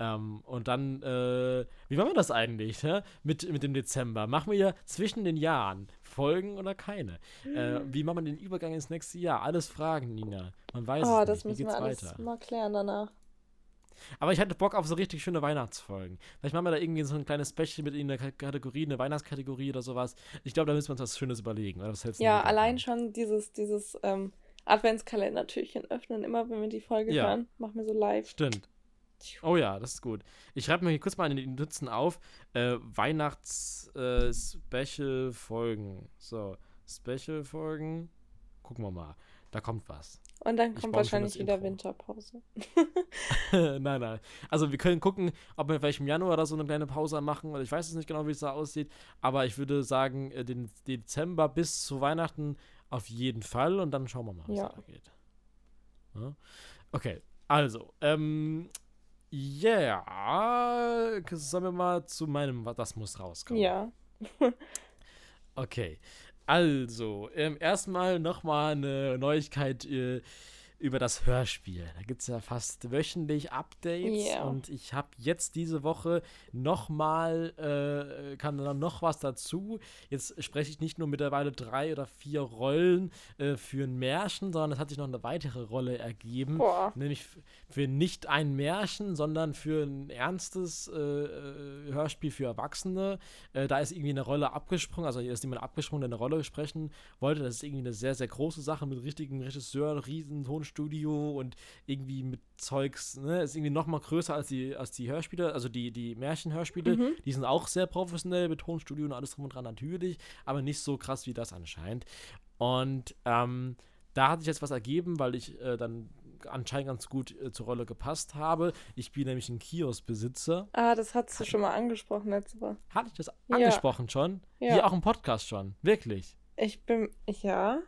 Ähm, und dann, äh, wie machen wir das eigentlich hä? Mit, mit dem Dezember? Machen wir ja zwischen den Jahren Folgen oder keine? Äh, wie machen wir den Übergang ins nächste Jahr? Alles Fragen, Nina. Man weiß oh, es nicht. Wie geht's alles weiter? mal klären danach. Aber ich hatte Bock auf so richtig schöne Weihnachtsfolgen. Vielleicht machen wir da irgendwie so ein kleines Special mit in der Kategorie, eine Weihnachtskategorie oder sowas. Ich glaube, da müssen wir uns was Schönes überlegen. Oder? Was ja, allein schon dieses, dieses ähm, Adventskalender-Türchen öffnen, immer wenn wir die Folge ja. hören. Machen wir so live. Stimmt. Oh ja, das ist gut. Ich schreibe mir hier kurz mal in den Nutzen auf. Äh, Weihnachts-Special-Folgen. Äh, so, Special-Folgen. Gucken wir mal. Da kommt was. Und dann kommt wahrscheinlich wieder Intro. Winterpause. nein, nein. Also wir können gucken, ob wir vielleicht im Januar oder so eine kleine Pause machen. Ich weiß es nicht genau, wie es da aussieht. Aber ich würde sagen, äh, den Dezember bis zu Weihnachten auf jeden Fall. Und dann schauen wir mal, was ja. da geht. Ja? Okay, also, ähm, ja, yeah. sollen wir mal zu meinem, das muss rauskommen. Ja. okay, also, ähm, erstmal nochmal eine Neuigkeit, äh, über das Hörspiel. Da gibt es ja fast wöchentlich Updates Ja. und ich habe jetzt diese Woche nochmal, äh, kam dann noch was dazu. Jetzt spreche ich nicht nur mittlerweile drei oder vier Rollen äh, für ein Märchen, sondern es hat sich noch eine weitere Rolle ergeben. Boah. Nämlich für nicht ein Märchen, sondern für ein ernstes äh, äh, Hörspiel für Erwachsene. Äh, da ist irgendwie eine Rolle abgesprungen, also hier ist jemand abgesprungen, der eine Rolle sprechen wollte. Das ist irgendwie eine sehr, sehr große Sache mit richtigen Regisseuren, riesen Tonstudio und irgendwie mit Zeugs, ne, ist irgendwie noch mal größer als die, als die Hörspiele, also die, die Märchenhörspiele. Mhm. Die sind auch sehr professionell mit Tonstudio und alles drum und dran natürlich, aber nicht so krass wie das anscheinend. Und ähm, da hat sich jetzt was ergeben, weil ich äh, dann anscheinend ganz gut äh, zur Rolle gepasst habe. Ich bin nämlich ein Kioskbesitzer. Ah, das hast du schon mal angesprochen letzte Woche. Hatte ich das Ja. angesprochen schon? Ja. Hier auch im Podcast schon. Wirklich. Ich bin, ja.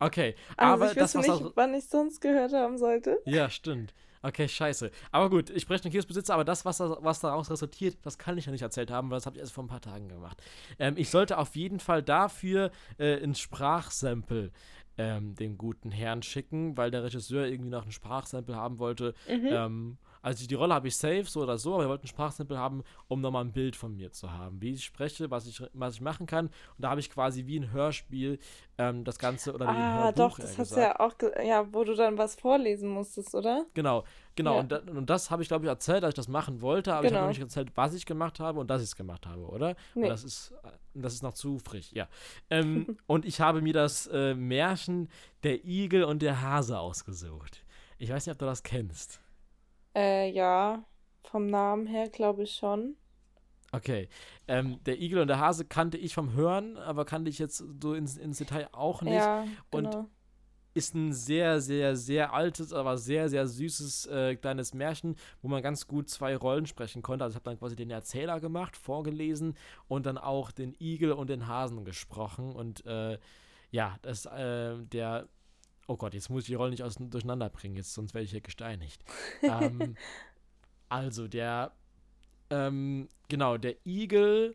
Okay. Also aber ich das, was nicht, auch, wann ich sonst gehört haben sollte. Ja, stimmt. Okay, scheiße. Aber gut, ich spreche den Kioskbesitzer, aber das, was, da, was daraus resultiert, das kann ich ja nicht erzählt haben, weil das habe ich erst vor ein paar Tagen gemacht. Ähm, ich sollte auf jeden Fall dafür äh, ins Sprachsample ähm, dem guten Herrn schicken, weil der Regisseur irgendwie noch ein Sprachsample haben wollte. Mhm. Ähm, also die Rolle habe ich safe, so oder so, aber er wollte ein Sprachsample haben, um nochmal ein Bild von mir zu haben, wie ich spreche, was ich, was ich machen kann. Und da habe ich quasi wie ein Hörspiel ähm, das Ganze, oder wie ein ah, Hörbuch, doch, eher das hast du ja auch, ja, wo du dann was vorlesen musstest, oder? Genau, genau. Ja. Und, da, und das habe ich, glaube ich, erzählt, dass ich das machen wollte, aber ich habe Genau. noch nicht erzählt, was ich gemacht habe und dass ich es gemacht habe, oder? Und Nee. das ist, das ist noch zu frisch, ja. Ähm, und ich habe mir das äh, Märchen Der Igel und der Hase ausgesucht. Ich weiß nicht, ob du das kennst. Äh, ja, vom Namen her glaube ich schon. Okay. Ähm, der Igel und der Hase kannte ich vom Hören, aber kannte ich jetzt so ins, ins Detail auch nicht. Ja, Und genau. ist ein sehr, sehr, sehr altes, aber sehr, sehr süßes äh, kleines Märchen, wo man ganz gut zwei Rollen sprechen konnte. Also ich habe dann quasi den Erzähler gemacht, vorgelesen und dann auch den Igel und den Hasen gesprochen. Und äh, ja, das, äh, der, oh Gott, jetzt muss ich die Rollen nicht aus, durcheinander bringen, jetzt, sonst werde ich hier gesteinigt. ähm, also der, ähm, genau, der Igel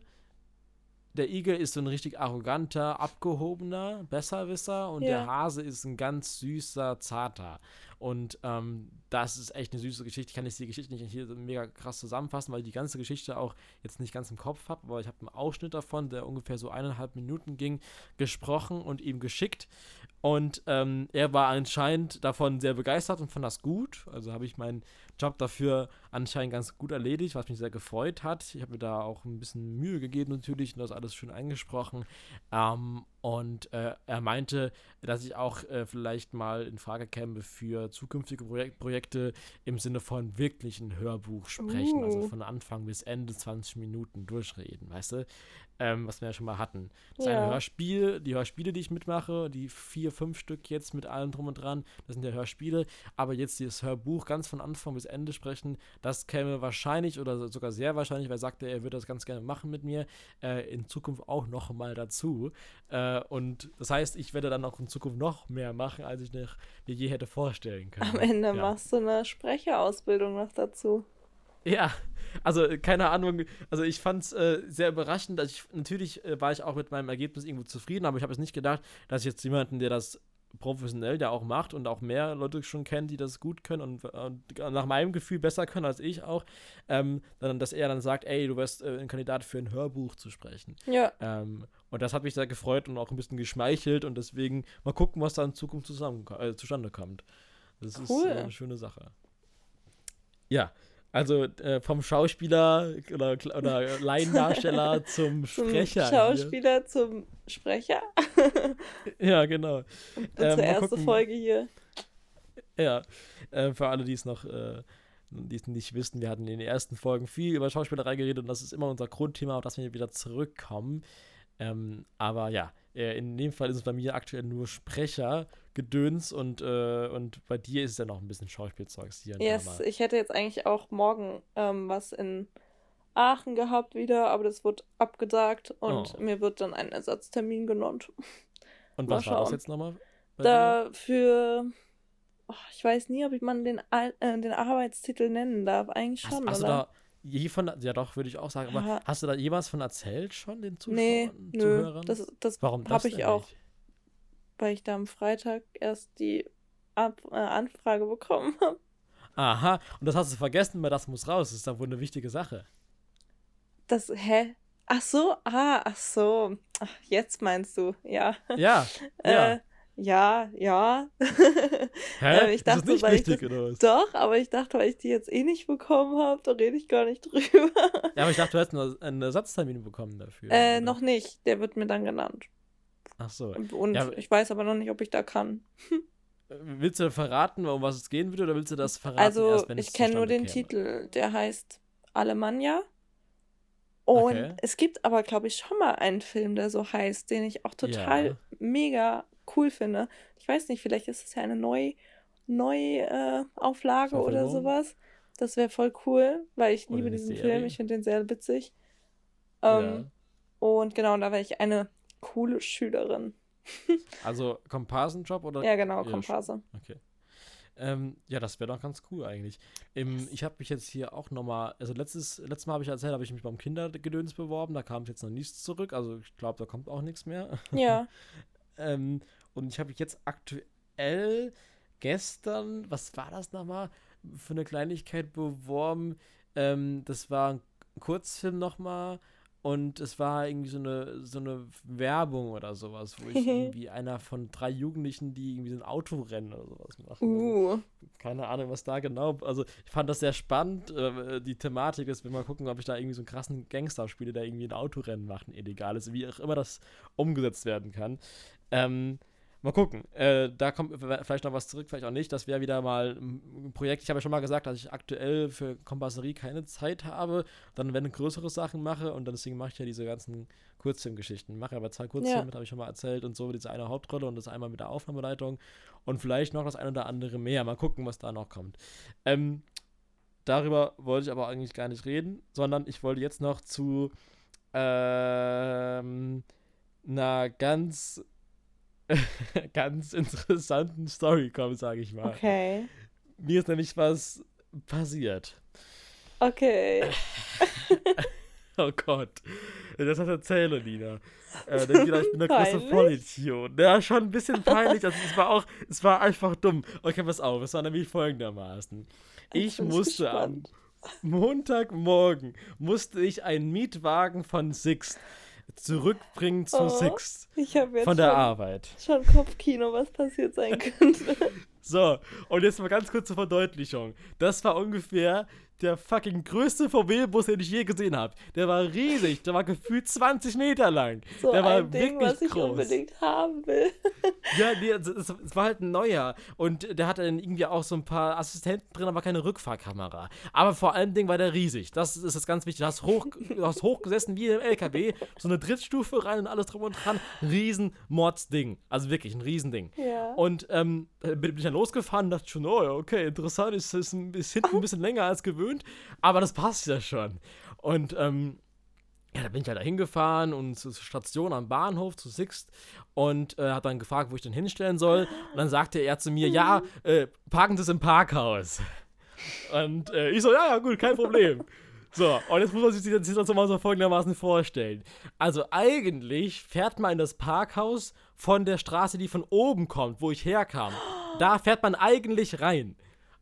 der Igel ist so ein richtig arroganter, abgehobener Besserwisser und der Ja. Hase ist ein ganz süßer, zarter. Und ähm, das ist echt eine süße Geschichte. Ich kann jetzt die Geschichte nicht hier mega krass zusammenfassen, weil ich die ganze Geschichte auch jetzt nicht ganz im Kopf habe, aber ich habe einen Ausschnitt davon, der ungefähr so eineinhalb Minuten ging, gesprochen und ihm geschickt. Und ähm, er war anscheinend davon sehr begeistert und fand das gut. Also habe ich meinen Job dafür anscheinend ganz gut erledigt, was mich sehr gefreut hat. Ich habe mir da auch ein bisschen Mühe gegeben natürlich und das alles schön eingesprochen. Ähm, und äh, er meinte, dass ich auch äh, vielleicht mal in Frage käme für zukünftige Projek Projekte im Sinne von wirklichen Hörbuch sprechen, also Uh. von Anfang bis Ende 20 Minuten durchreden, weißt du? Ähm, was wir ja schon mal hatten. Das Ja. eine Hörspiel, die Hörspiele, die ich mitmache, die vier, fünf Stück jetzt mit allem drum und dran, das sind ja Hörspiele, aber jetzt dieses Hörbuch ganz von Anfang bis Ende sprechen, das käme wahrscheinlich oder sogar sehr wahrscheinlich, weil er sagte, er würde das ganz gerne machen mit mir, äh, in Zukunft auch noch mal dazu. Äh, und das heißt, ich werde dann auch in Zukunft noch mehr machen, als ich mir je hätte vorstellen können. Am Ende ja. machst du eine Sprecherausbildung noch dazu. Ja, also äh, keine Ahnung, also ich fand es äh, sehr überraschend. Also ich, natürlich äh, war ich auch mit meinem Ergebnis irgendwo zufrieden, aber ich habe jetzt nicht gedacht, dass ich jetzt jemanden, der das professionell ja auch macht und auch mehr Leute schon kennt, die das gut können und, und nach meinem Gefühl besser können als ich auch, ähm, dann, dass er dann sagt, ey, du wärst äh, ein Kandidat für ein Hörbuch zu sprechen. Ja, Ähm, und das hat mich sehr gefreut und auch ein bisschen geschmeichelt und deswegen mal gucken, was da in Zukunft zusammen, äh, zustande kommt. Das Cool. ist äh, eine schöne Sache. Ja, also äh, vom Schauspieler oder, oder Laiendarsteller zum zum Sprecher. Schauspieler zum Sprecher. Hier. Ja, genau. Unsere Ähm, erste. Folge hier. Ja, äh, für alle, die es noch äh, die es nicht wissen, wir hatten in den ersten Folgen viel über Schauspielerei geredet und das ist immer unser Grundthema, auf das wir wieder zurückkommen. Ähm, aber ja, äh, in dem Fall ist es bei mir aktuell nur Sprecher, Gedöns und, äh, und bei dir ist es ja noch ein bisschen Schauspielzeugs hier Yes, ich hätte jetzt eigentlich auch morgen ähm, was in Aachen gehabt wieder, aber das wird abgesagt und Oh. mir wird dann ein Ersatztermin genannt. Und was war das jetzt nochmal? Dafür, oh, ich weiß nie, ob man den, äh, den Arbeitstitel nennen darf. Eigentlich Hast, schon, hast du oder? da je von, ja doch, würde ich auch sagen, aber Ja. hast du da jemals von erzählt schon, den Zuschauern, nee, nö, Zuhörern? das, das Warum das habe ich auch, nicht? Weil ich da am Freitag erst die Ab äh, Anfrage bekommen habe. Aha, und das hast du vergessen, weil das muss raus. Das ist da wohl eine wichtige Sache. Das, hä? Ach so, ah, ach so. Ach, jetzt meinst du, ja. Ja, ja. Äh, ja, ja. Hä? äh, ich dachte, ist das nicht weil wichtig, ich das, oder was? Doch, aber ich dachte, weil ich die jetzt eh nicht bekommen habe, da rede ich gar nicht drüber. Ja, aber ich dachte, du hättest einen- einen Ersatztermin bekommen dafür. äh, oder? noch nicht. Der wird mir dann genannt. Ach so. Und Ja, ich weiß aber noch nicht, ob ich da kann. Willst du verraten, um was es gehen würde, oder willst du das verraten? Also, erst, ich kenne nur den käme? Titel. Der heißt Alemannia. Und Okay. es gibt aber, glaube ich, schon mal einen Film, der so heißt, den ich auch total Ja. mega cool finde. Ich weiß nicht, vielleicht ist es ja eine Neu Neuauflage äh, oder sowas. Das wäre voll cool, weil ich Oder liebe diesen? Film. Ich finde den sehr witzig. Ja. Ähm, Und genau, und da wäre ich eine coole Schülerin. Also Komparsenjob oder? Ja, genau, Komparse. Okay. Ähm, ja, das wäre doch ganz cool eigentlich. Ähm, ich habe mich jetzt hier auch nochmal, also letztes, letztes Mal habe ich erzählt, habe ich mich beim Kindergedöns beworben, da kam jetzt noch nichts zurück, also ich glaube, da kommt auch nichts mehr. Ja. ähm, und ich habe mich jetzt aktuell gestern, was war das nochmal, für eine Kleinigkeit beworben. Ähm, das war ein Kurzfilm nochmal und es war irgendwie so eine, so eine Werbung oder sowas, wo ich irgendwie einer von drei Jugendlichen, die irgendwie so ein Autorennen oder sowas machen. Uh. Keine Ahnung, was da genau. Also, ich fand das sehr spannend. Äh, die Thematik ist, wir mal gucken, ob ich da irgendwie so einen krassen Gangster spiele, der irgendwie ein Autorennen macht, ein illegales, wie auch immer das umgesetzt werden kann. Ähm, mal gucken. Äh, da kommt vielleicht noch was zurück, vielleicht auch nicht. Das wäre wieder mal ein Projekt. Ich habe ja schon mal gesagt, dass ich aktuell für Kompasserie keine Zeit habe. Dann, wenn ich größere Sachen mache und dann deswegen mache ich ja diese ganzen Kurzfilmgeschichten. Mache aber zwei Kurzfilme, Ja. habe ich schon mal erzählt und so diese eine Hauptrolle und das einmal mit der Aufnahmeleitung und vielleicht noch das eine oder andere mehr. Mal gucken, was da noch kommt. Ähm, darüber wollte ich aber eigentlich gar nicht reden, sondern ich wollte jetzt noch zu ähm, einer ganz, ganz interessanten Story kommen, sage ich mal. Okay. Mir ist nämlich was passiert. Okay. Oh Gott. Das hat erzählt, Nina. Äh, wieder, ich bin der Peinlich. Vollidiot. Ja, schon ein bisschen peinlich. Also, es war auch, es war einfach dumm. Okay, pass auf, es war nämlich folgendermaßen. Ich musste am gespannt. Montagmorgen musste ich einen Mietwagen von Sixt zurückbringen zu Oh, jetzt von der schon, Arbeit. schon Kopfkino, was passiert sein könnte. So, und jetzt mal ganz kurze Verdeutlichung. Das war ungefähr der fucking größte VW-Bus, den ich je gesehen habe. Der war riesig, der war gefühlt 20 Meter lang. So der war ein Ding, wirklich was ich groß. unbedingt haben will. Ja, nee, es, es, es war halt ein neuer. Und der hatte dann irgendwie auch so ein paar Assistenten drin, aber keine Rückfahrkamera. Aber vor allem Ding war der riesig. Das ist das ganz wichtig. Du hast, hoch, du hast hochgesessen wie im LKW, so eine Drittstufe rein und alles drum und dran. Riesen Mordsding. Also wirklich ein Riesending. Ja. Und ähm, bin bin ich dann losgefahren und dachte schon, oh ja, okay, interessant, ist, ist, ein- ist hinten ein bisschen länger als gewöhnt, aber das passt ja schon. Und ähm, ja, da bin ich halt da hingefahren und zur Station am Bahnhof zu Sixt und äh, hat dann gefragt, wo ich denn hinstellen soll. Und dann sagte er zu mir, ja, äh, parken Sie es im Parkhaus. Und äh, ich so, ja, ja, gut, kein Problem. So, und jetzt muss man sich die Situation mal so folgendermaßen vorstellen. Also eigentlich fährt man in das Parkhaus von der Straße, die von oben kommt, wo ich herkam. Da fährt man eigentlich rein.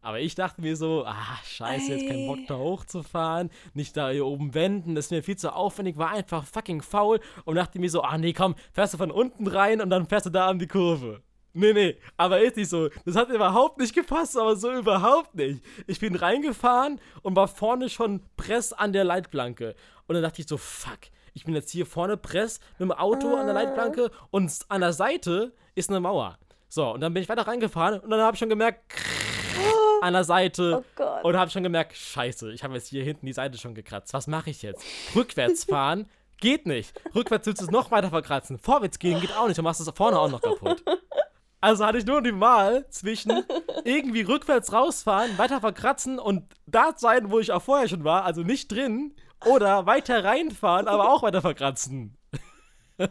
Aber ich dachte mir so, ah, scheiße, jetzt keinen Bock da hochzufahren, nicht da hier oben wenden, das ist mir viel zu aufwendig, war einfach fucking faul und dachte mir so, ah nee, komm, fährst du von unten rein und dann fährst du da an die Kurve. Nee, nee, aber ist nicht so. Das hat überhaupt nicht gepasst, aber so überhaupt nicht. Ich bin reingefahren und war vorne schon press an der Leitplanke. Und dann dachte ich so, fuck, ich bin jetzt hier vorne press mit dem Auto an der Leitplanke und an der Seite ist eine Mauer. So, und dann bin ich weiter reingefahren und dann habe ich schon gemerkt, an der Seite Oh Gott. und habe schon gemerkt, scheiße, ich habe jetzt hier hinten die Seite schon gekratzt. Was mache ich jetzt? Rückwärts fahren geht nicht. Rückwärts willst du es noch weiter verkratzen. Vorwärts gehen geht auch nicht. Du machst es vorne auch noch kaputt. Also hatte ich nur die Wahl zwischen irgendwie rückwärts rausfahren, weiter verkratzen und da sein, wo ich auch vorher schon war, also nicht drin, oder weiter reinfahren, aber auch weiter verkratzen.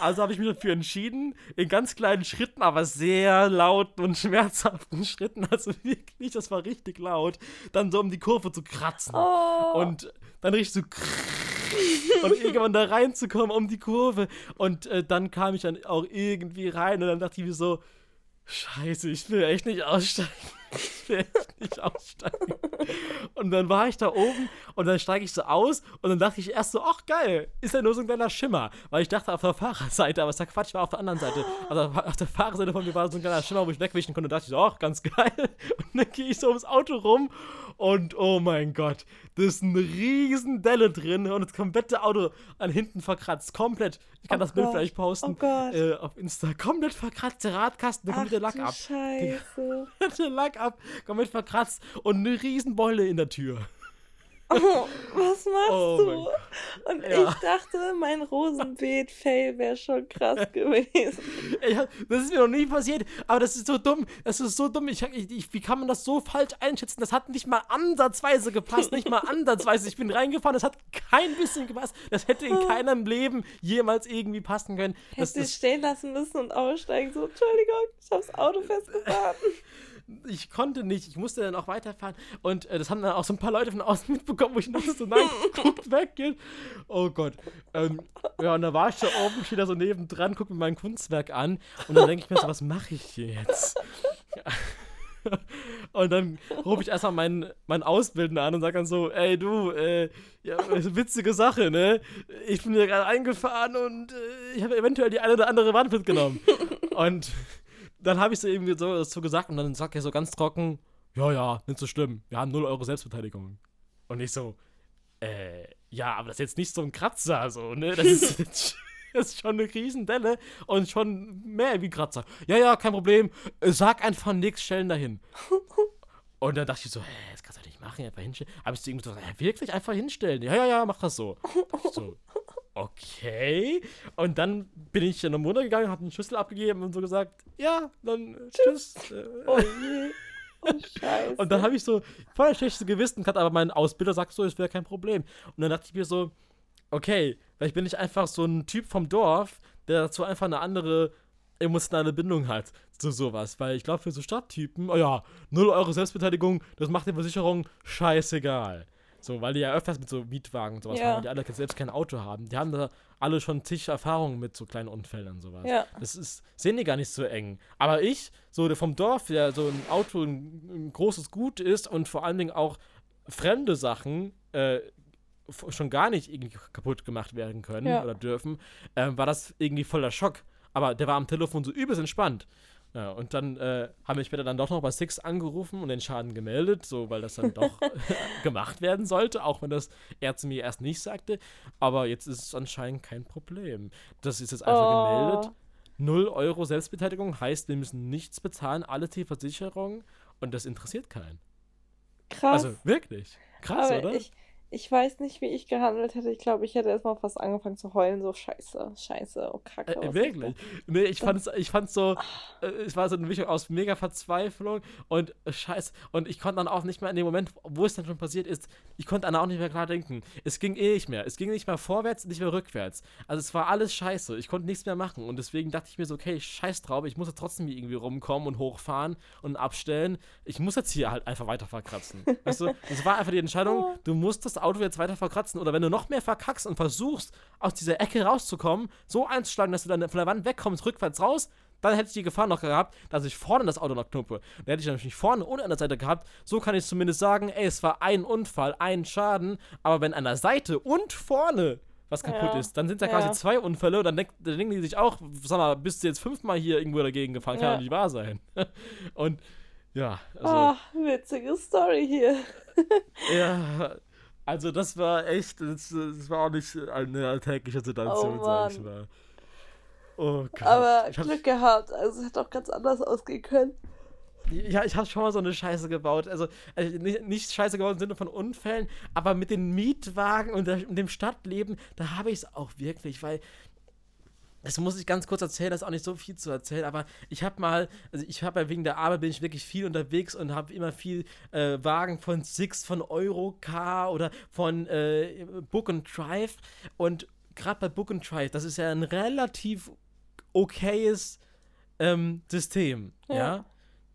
Also habe ich mich dafür entschieden, in ganz kleinen Schritten, aber sehr lauten und schmerzhaften Schritten, also wirklich, das war richtig laut, dann so um die Kurve zu kratzen. Oh. Und dann richtig so und irgendwann da reinzukommen um die Kurve. Und äh, dann kam ich dann auch irgendwie rein und dann dachte ich mir so, Scheiße, ich will echt nicht aussteigen. Ich will echt nicht aussteigen. Und dann war ich da oben und dann steige ich so aus und dann dachte ich erst so, ach geil, ist ja nur so ein kleiner Schimmer. Weil ich dachte auf der Fahrerseite, aber es war Quatsch, war auf der anderen Seite. Also auf der Fahrerseite von mir war so ein kleiner Schimmer, wo ich wegwischen konnte und dachte ich so, ach, ganz geil. Und dann gehe ich so ums Auto rum und oh mein Gott, da ist eine riesen Delle drin und das komplette Auto an hinten verkratzt. Komplett. Ich kann oh das Bild vielleicht posten. Oh äh, auf Insta. Komplett verkratzt. Der Radkasten, der komplette Lack ab. Scheiße. Der Lack ab, komplett verkratzt und eine riesen Beule in der Tür. Oh, was machst oh du? Und ja. ich dachte, mein Rosenbeet-Fail wäre schon krass gewesen. Ja, das ist mir noch nie passiert, aber das ist so dumm. Das ist so dumm. Ich, ich, wie kann man das so falsch einschätzen? Das hat nicht mal ansatzweise gepasst. Nicht mal ansatzweise. Ich bin reingefahren, das hat kein bisschen gepasst. Das hätte in keinem Leben jemals irgendwie passen können. Hätte ich stehen lassen müssen und aussteigen. So, Entschuldigung, ich habe das Auto festgefahren ich konnte nicht, ich musste dann auch weiterfahren. Und äh, das haben dann auch so ein paar Leute von außen mitbekommen, wo ich dachte so, nein, guckt weg, geht. Oh Gott. Ähm, ja, und da war ich da oben, stehe da so nebendran, gucke mir mein Kunstwerk an und dann denke ich mir so, was mache ich hier jetzt? Und dann rufe ich erstmal meinen, meinen Ausbildner an und sage dann so, ey du, äh, ja, witzige Sache, ne? Ich bin hier gerade eingefahren und äh, ich habe eventuell die eine oder andere Wand mitgenommen. und dann habe ich so eben so, so gesagt und dann sagt er so ganz trocken, ja, ja, nicht so schlimm. Wir haben 0 Euro Selbstbeteiligung. Und ich so, äh, ja, aber das ist jetzt nicht so ein Kratzer, so, ne? Das ist, das ist schon eine Riesendelle und schon mehr wie Kratzer. Ja, ja, kein Problem. Sag einfach nichts, stellen dahin. Und dann dachte ich so, hä, das kannst du nicht machen, einfach hinstellen. Habe ich zu ihm gesagt, ja, wirklich einfach hinstellen. Ja, ja, ja, mach das so. So, okay. Und dann bin ich in der Mutter gegangen, habe einen Schlüssel abgegeben und so gesagt, ja, dann tschüss. Oh je. Oh. Und dann habe ich so voll schlechtes Gewissen gehabt, aber mein Ausbilder sagt so, es wäre kein Problem. Und dann dachte ich mir so, okay, vielleicht bin ich einfach so ein Typ vom Dorf, der dazu einfach eine andere emotionale Bindung hat zu sowas. Weil ich glaube, für so Stadttypen, oh ja, 0 Euro Selbstbeteiligung, das macht die Versicherung scheißegal. So, weil die ja öfters mit so Mietwagen und sowas ja. haben, die alle selbst kein Auto haben. Die haben da alle schon zig Erfahrungen mit so kleinen Unfällen und sowas. Ja. Das ist, sehen die gar nicht so eng. Aber ich, so vom Dorf, der so ein Auto ein, ein großes Gut ist und vor allen Dingen auch fremde Sachen äh, schon gar nicht irgendwie kaputt gemacht werden können ja. oder dürfen, äh, war das irgendwie voller Schock. Aber der war am Telefon so übelst entspannt. Ja, und dann äh, haben wir später dann doch noch bei Six angerufen und den Schaden gemeldet, so weil das dann doch gemacht werden sollte, auch wenn das er zu mir erst nicht sagte. Aber jetzt ist es anscheinend kein Problem. Das ist jetzt einfach oh. gemeldet. 0 Euro Selbstbeteiligung heißt, wir müssen nichts bezahlen, alle Tierversicherungen und das interessiert keinen. Krass. Also wirklich. Krass, Aber oder? Ich, ich weiß nicht, wie ich gehandelt hätte. Ich glaube, ich hätte erstmal fast angefangen zu heulen. So, scheiße, scheiße, oh Kacke. Äh, wirklich? Nee, ich fand es ich fand's so, äh, es war so eine Mischung aus mega Verzweiflung und äh, scheiße. Und ich konnte dann auch nicht mehr in dem Moment, wo es dann schon passiert ist, ich konnte dann auch nicht mehr klar denken. Es ging eh nicht mehr. Es ging nicht mehr vorwärts, nicht mehr rückwärts. Also es war alles scheiße. Ich konnte nichts mehr machen. Und deswegen dachte ich mir so, okay, scheiß drauf, ich muss jetzt trotzdem irgendwie rumkommen und hochfahren und abstellen. Ich muss jetzt hier halt einfach weiter verkratzen. weißt du, es war einfach die Entscheidung, du musst das Auto jetzt weiter verkratzen oder wenn du noch mehr verkackst und versuchst, aus dieser Ecke rauszukommen, so einzuschlagen, dass du dann von der Wand wegkommst, rückwärts raus, dann hätte ich die Gefahr noch gehabt, dass ich vorne das Auto noch knuppe. Dann hätte ich natürlich nicht vorne und an der Seite gehabt. So kann ich zumindest sagen, ey, es war ein Unfall, ein Schaden. Aber wenn an der Seite und vorne was kaputt ja. ist, dann sind da ja. quasi zwei Unfälle und dann, denk, dann denken die sich auch, sag mal, bist du jetzt fünfmal hier irgendwo dagegen gefahren, kann ja nicht wahr sein. und ja, also. Oh, witzige Story hier. ja, also das war echt, das, das war auch nicht eine alltägliche Situation, oh, sag ich mal. Oh Gott. Aber ich Glück gehabt, also es hätte auch ganz anders ausgehen können. Ja, ich habe schon mal so eine Scheiße gebaut. Also, also nicht, nicht, Scheiße gebaut im Sinne von Unfällen, aber mit den Mietwagen und, der, und dem Stadtleben, da habe ich es auch wirklich, weil das muss ich ganz kurz erzählen, das ist auch nicht so viel zu erzählen, aber ich habe mal, also ich habe ja wegen der Arbeit bin ich wirklich viel unterwegs und habe immer viel äh, Wagen von Six, von Eurocar oder von äh, Book and Drive und gerade bei Book and Drive, das ist ja ein relativ okayes ähm, System, ja. ja?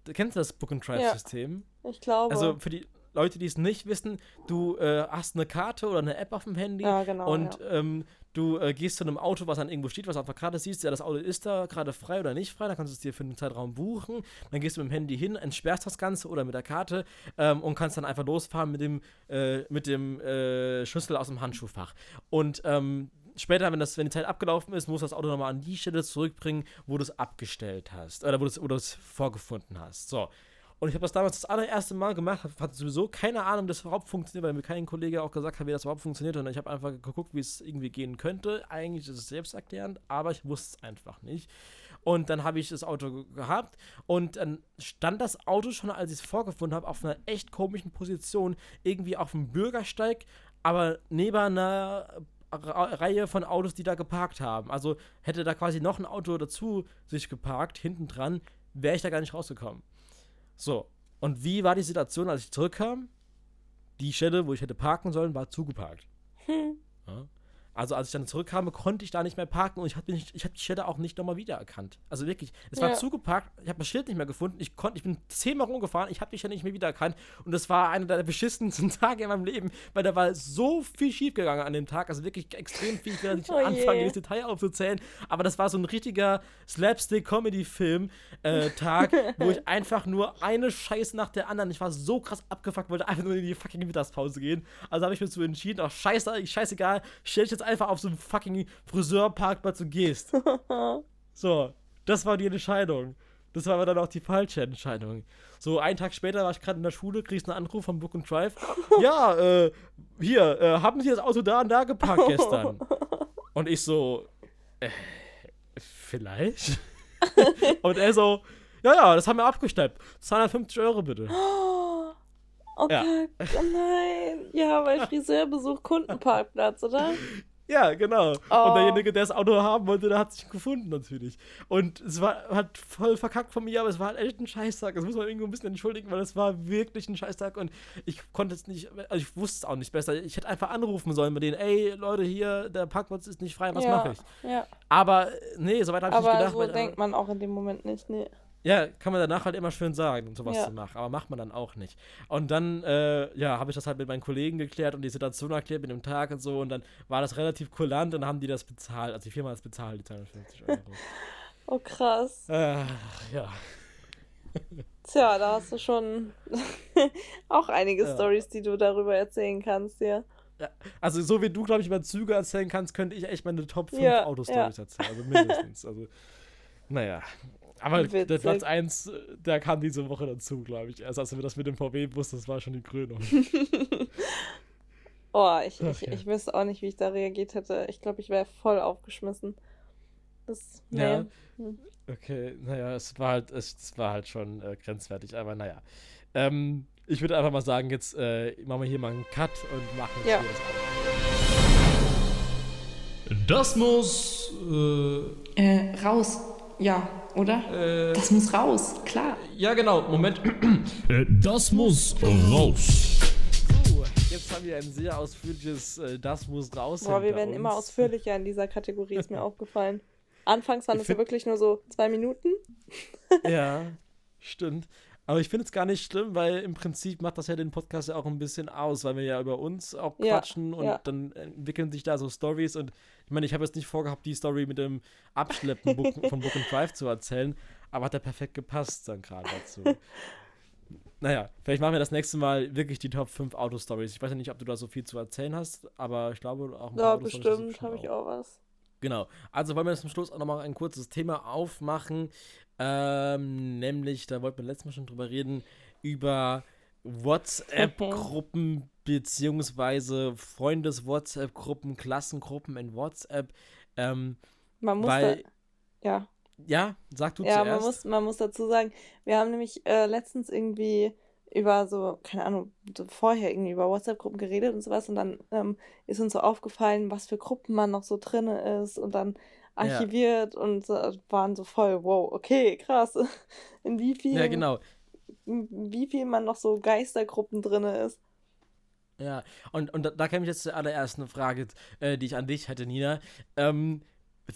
Du kennst das Book and Drive System? Ja, ich glaube. Also für die Leute, die es nicht wissen, du äh, hast eine Karte oder eine App auf dem Handy ja, genau, und ja. ähm, du äh, gehst zu einem Auto, was dann irgendwo steht, was auf der Karte siehst, ja, das Auto ist da gerade frei oder nicht frei, dann kannst du es dir für den Zeitraum buchen. Dann gehst du mit dem Handy hin, entsperrst das Ganze oder mit der Karte ähm, und kannst dann einfach losfahren mit dem, äh, mit dem äh, Schlüssel aus dem Handschuhfach. Und ähm, später, wenn, das, wenn die Zeit abgelaufen ist, musst du das Auto nochmal an die Stelle zurückbringen, wo du es abgestellt hast. Oder wo du es vorgefunden hast. So. Und ich habe das damals das allererste Mal gemacht, hatte sowieso keine Ahnung, dass es überhaupt funktioniert, weil mir kein Kollege auch gesagt hat, wie das überhaupt funktioniert. Und ich habe einfach geguckt, wie es irgendwie gehen könnte. Eigentlich ist es selbsterklärend, aber ich wusste es einfach nicht. Und dann habe ich das Auto gehabt und dann stand das Auto schon, als ich es vorgefunden habe, auf einer echt komischen Position, irgendwie auf dem Bürgersteig, aber neben einer Reihe von Autos, die da geparkt haben. Also hätte da quasi noch ein Auto dazu sich geparkt, hinten dran, wäre ich da gar nicht rausgekommen. So, und wie war die Situation, als ich zurückkam? Die Stelle, wo ich hätte parken sollen, war zugeparkt. Hm. Ja. Also als ich dann zurückkam, konnte ich da nicht mehr parken und ich habe hab die Stelle auch nicht nochmal wiedererkannt. Also wirklich, es war ja. zugeparkt, ich habe das Schild nicht mehr gefunden, ich, konnt, ich bin zehnmal rumgefahren, ich habe die Stelle nicht mehr wiedererkannt und das war einer der beschissensten Tage in meinem Leben, weil da war so viel schiefgegangen an dem Tag, also wirklich extrem viel, ich werde nicht oh anfangen, das Detail aufzuzählen, aber das war so ein richtiger Slapstick-Comedy-Film-Tag, äh, wo ich einfach nur eine Scheiße nach der anderen, ich war so krass abgefuckt, wollte einfach nur in die fucking Mittagspause gehen, also habe ich mir so entschieden, ach scheiße, scheißegal, stell dich jetzt einfach auf so einen fucking Friseurparkplatz und gehst. so, das war die Entscheidung. Das war aber dann auch die falsche Entscheidung. So, einen Tag später war ich gerade in der Schule, kriegst einen Anruf vom Book and Drive. ja, äh, hier, äh, haben Sie das Auto da und da geparkt gestern? Und ich so, äh, vielleicht? und er so, ja, ja, das haben wir abgeschleppt. 250 Euro bitte. Oh ja. oh nein. Ja, weil Friseurbesuch Kundenparkplatz, oder? Ja, genau. Oh. Und derjenige, der das Auto haben wollte, der hat sich gefunden natürlich. Und es war hat voll verkackt von mir, aber es war halt echt ein Scheißtag. Das muss man irgendwo ein bisschen entschuldigen, weil es war wirklich ein Scheißtag und ich konnte es nicht, also ich wusste es auch nicht besser. Ich hätte einfach anrufen sollen bei denen, ey Leute, hier, der Parkplatz ist nicht frei, was ja, mache ich? Ja. Aber nee, soweit habe ich nicht gedacht. Aber so denkt man auch in dem Moment nicht, nee. Ja, kann man danach halt immer schön sagen und sowas ja. zu machen, aber macht man dann auch nicht. Und dann, äh, ja, habe ich das halt mit meinen Kollegen geklärt und die Situation erklärt mit dem Tag und so und dann war das relativ kulant und dann haben die das bezahlt, also die Firma hat es bezahlt, die 250 Euro. oh, krass. Äh, ja. Tja, da hast du schon auch einige ja. Stories, die du darüber erzählen kannst, ja. Ja, also so wie du, glaube ich, über Züge erzählen kannst, könnte ich echt meine Top 5 ja, Autostories erzählen. Also mindestens. Also, naja. Aber Witzig. der Platz 1, der kam diese Woche dazu, glaube ich. Erst als wir das mit dem VW-Bus, das war schon die Krönung. oh, ich, ich, ich wüsste auch nicht, wie ich da reagiert hätte. Ich glaube, ich wäre voll aufgeschmissen. Das, ja. Hm. Okay, naja, es war halt, es, es war halt schon äh, grenzwertig, aber naja. Ähm, ich würde einfach mal sagen, jetzt äh, machen wir hier mal einen Cut und machen ja. hier das Das muss äh, äh, raus. Ja, oder? Äh, das muss raus, klar. Ja, genau. Moment. Äh, das muss raus. So, jetzt haben wir ein sehr ausführliches äh, Das muss raus. Boah, wir werden uns. immer ausführlicher in dieser Kategorie, ist mir aufgefallen. Anfangs waren es ja wirklich nur so zwei Minuten. ja, stimmt. Aber ich finde es gar nicht schlimm, weil im Prinzip macht das ja den Podcast ja auch ein bisschen aus, weil wir ja über uns auch quatschen ja, und ja. dann entwickeln sich da so Stories und ich meine, ich habe jetzt nicht vorgehabt, die Story mit dem Abschleppen von Book and Drive zu erzählen, aber hat ja perfekt gepasst dann gerade dazu. naja, vielleicht machen wir das nächste Mal wirklich die Top 5 Auto-Stories. Ich weiß ja nicht, ob du da so viel zu erzählen hast, aber ich glaube auch. Ja, bestimmt habe ich auch was. Genau. Also wollen wir zum Schluss auch nochmal ein kurzes Thema aufmachen. Ähm, nämlich, da wollten wir letztes Mal schon drüber reden, über WhatsApp-Gruppen beziehungsweise Freundes-WhatsApp-Gruppen, Klassengruppen in WhatsApp. Ähm, man muss weil, da, ja. Ja, sag du ja, zuerst. Ja, man muss, man muss dazu sagen, wir haben nämlich äh, letztens irgendwie über so, keine Ahnung, vorher irgendwie über WhatsApp-Gruppen geredet und sowas und dann ähm, ist uns so aufgefallen, was für Gruppen man noch so drin ist und dann archiviert ja. und äh, waren so voll, wow, okay, krass. In wie viel, ja, genau. wie viel man noch so Geistergruppen drin ist. Ja, und, und da, da käme ich jetzt zur allerersten Frage, äh, die ich an dich hätte, Nina. Ähm,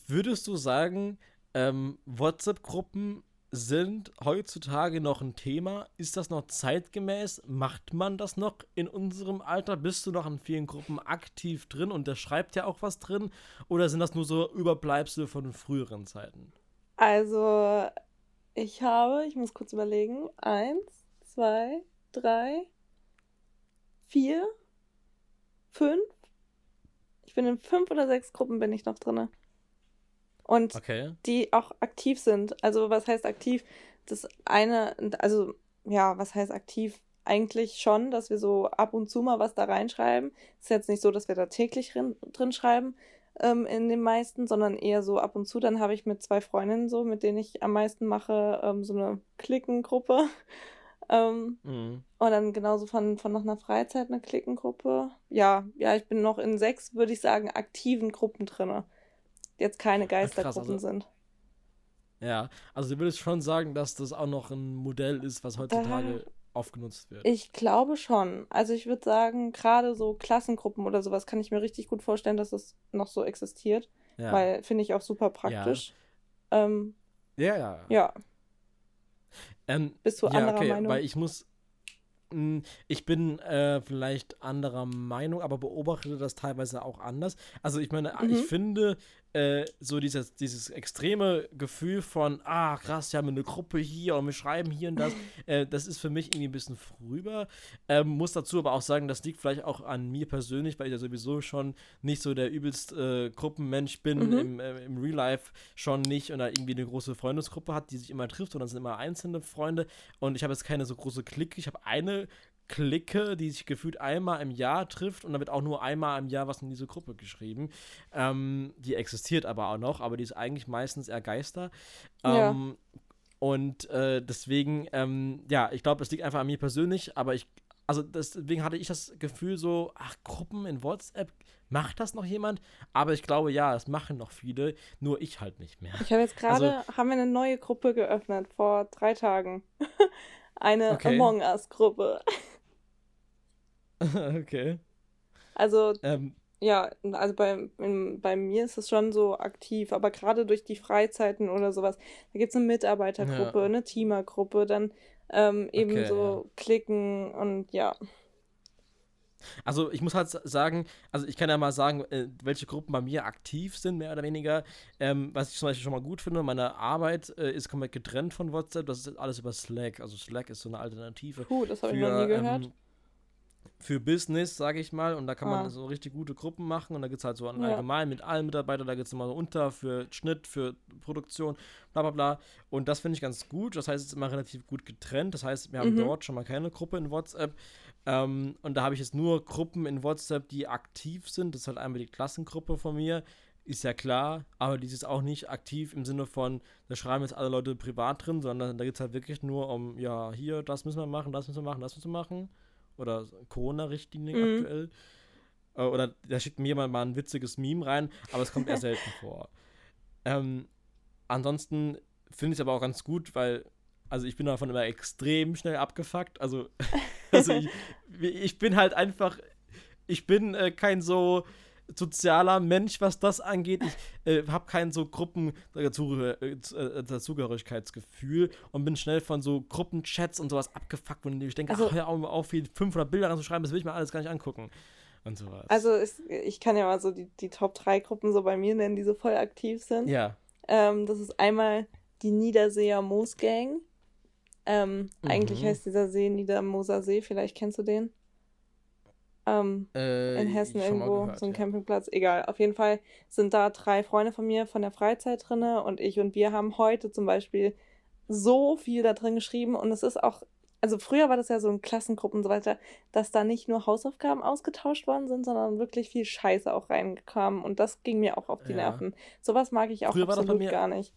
würdest du sagen, ähm, WhatsApp-Gruppen sind heutzutage noch ein Thema? Ist das noch zeitgemäß? Macht man das noch in unserem Alter? Bist du noch in vielen Gruppen aktiv drin und der schreibt ja auch was drin? Oder sind das nur so Überbleibsel von früheren Zeiten? Also, ich habe, ich muss kurz überlegen, eins, zwei, drei, vier, fünf. Ich bin in fünf oder sechs Gruppen bin ich noch drin. Und Okay. die auch aktiv sind. Also, was heißt aktiv? Das eine, also, ja, was heißt aktiv? Eigentlich schon, dass wir so ab und zu mal was da reinschreiben. Ist jetzt nicht so, dass wir da täglich drin, drin schreiben, ähm, in den meisten, sondern eher so ab und zu. Dann habe ich mit zwei Freundinnen so, mit denen ich am meisten mache, ähm, so eine Klickengruppe. Ähm, Mhm. und dann genauso von, von noch einer Freizeit eine Klickengruppe. Ja, ja, ich bin noch in sechs, würde ich sagen, aktiven Gruppen drinne. Jetzt keine Geistergruppen also- sind. Ja, also du würdest schon sagen, dass das auch noch ein Modell ist, was heutzutage aufgenutzt wird. Ich glaube schon. Also ich würde sagen, gerade so Klassengruppen oder sowas kann ich mir richtig gut vorstellen, dass das noch so existiert. ja. Weil finde ich auch super praktisch. Ähm, ja, ja. ja, Ähm, bist du ja, anderer okay, Meinung? weil ich muss. mh, Ich bin äh, vielleicht anderer Meinung, aber beobachte das teilweise auch anders. Also ich meine, Mhm. ich finde äh, so dieses, dieses extreme Gefühl von, ah krass, wir haben eine Gruppe hier und wir schreiben hier und das, äh, das ist für mich irgendwie ein bisschen vorüber. Ähm, muss dazu aber auch sagen, das liegt vielleicht auch an mir persönlich, weil ich ja sowieso schon nicht so der übelst äh, Gruppenmensch bin, Mhm. im, äh, im Real Life schon nicht und da irgendwie eine große Freundesgruppe hat, die sich immer trifft und dann sind immer einzelne Freunde und ich habe jetzt keine so große Clique. Ich habe eine Clique, die sich gefühlt einmal im Jahr trifft und da wird auch nur einmal im Jahr was in diese Gruppe geschrieben. Ähm, die existiert aber auch noch, aber die ist eigentlich meistens eher Geister. Ja. Ähm, und äh, deswegen, ähm, ja, ich glaube, es liegt einfach an mir persönlich, aber ich, also deswegen hatte ich das Gefühl so, ach, Gruppen in WhatsApp, macht das noch jemand? Aber ich glaube, ja, es machen noch viele, nur ich halt nicht mehr. Ich habe jetzt gerade, Also- haben wir eine neue Gruppe geöffnet, vor drei Tagen. Eine Okay. Among Us-Gruppe. okay. Also Ähm, Ja, also bei, in, bei mir ist es schon so aktiv, aber gerade durch die Freizeiten oder sowas, da gibt es eine Mitarbeitergruppe, Ja. eine Teamergruppe, dann ähm, eben Okay, so Klicken und ja. Also ich muss halt sa- sagen, also ich kann ja mal sagen, äh, welche Gruppen bei mir aktiv sind, mehr oder weniger. Ähm, was ich zum Beispiel schon mal gut finde, meine Arbeit äh, ist komplett getrennt von WhatsApp, das ist alles über Slack. Also Slack ist so eine Alternative Puh, das habe ich noch nie gehört. ähm, für Business, sage ich mal, und da kann man Ah. so richtig gute Gruppen machen und da gibt es halt so Ja. allgemein mit allen Mitarbeitern, da gibt es immer so unter für Schnitt, für Produktion, bla bla bla. Und das finde ich ganz gut. Das heißt, es ist immer relativ gut getrennt. Das heißt, wir haben Mhm. dort schon mal keine Gruppe in WhatsApp. Ähm, und da habe ich jetzt nur Gruppen in WhatsApp, die aktiv sind. Das ist halt einmal die Klassengruppe von mir. Ist ja klar, aber die ist auch nicht aktiv im Sinne von, da schreiben jetzt alle Leute privat drin, sondern da geht es halt wirklich nur um, ja, hier, das müssen wir machen, das müssen wir machen, das müssen wir machen. Oder Corona-Richtlinien Mhm. aktuell. Äh, Oder da schickt mir jemand mal ein witziges Meme rein, aber es kommt eher selten vor. Ähm, ansonsten finde ich es aber auch ganz gut, weil, also ich bin davon immer extrem schnell abgefuckt. Also, also ich, ich bin halt einfach, ich bin äh, kein so sozialer Mensch, was das angeht. Ich äh, habe kein so Gruppen dazu, äh, äh, Dazugehörigkeitsgefühl und bin schnell von so Gruppenchats und sowas abgefuckt und ich denke, Also- ach, hör auf, hier 500 Bilder ranzuschreiben, das will ich mir alles gar nicht angucken. Und sowas. Also es, ich kann ja mal so die, die Top 3 Gruppen so bei mir nennen, die so voll aktiv sind. ja. Ähm, das ist einmal die Niederseer Moos Gang. Ähm, Eigentlich Mhm. heißt dieser See Niedermoser See, vielleicht kennst du den. Ähm, Äh, in Hessen irgendwo, gehört, so ein ja. Campingplatz, egal. Auf jeden Fall sind da drei Freunde von mir von der Freizeit drinne und ich und wir haben heute zum Beispiel so viel da drin geschrieben und es ist auch, also früher war das ja so in Klassengruppen und so weiter, dass da nicht nur Hausaufgaben ausgetauscht worden sind, sondern wirklich viel Scheiße auch reingekam und das ging mir auch auf die Ja. Nerven. Sowas mag ich auch Früher absolut gar nicht.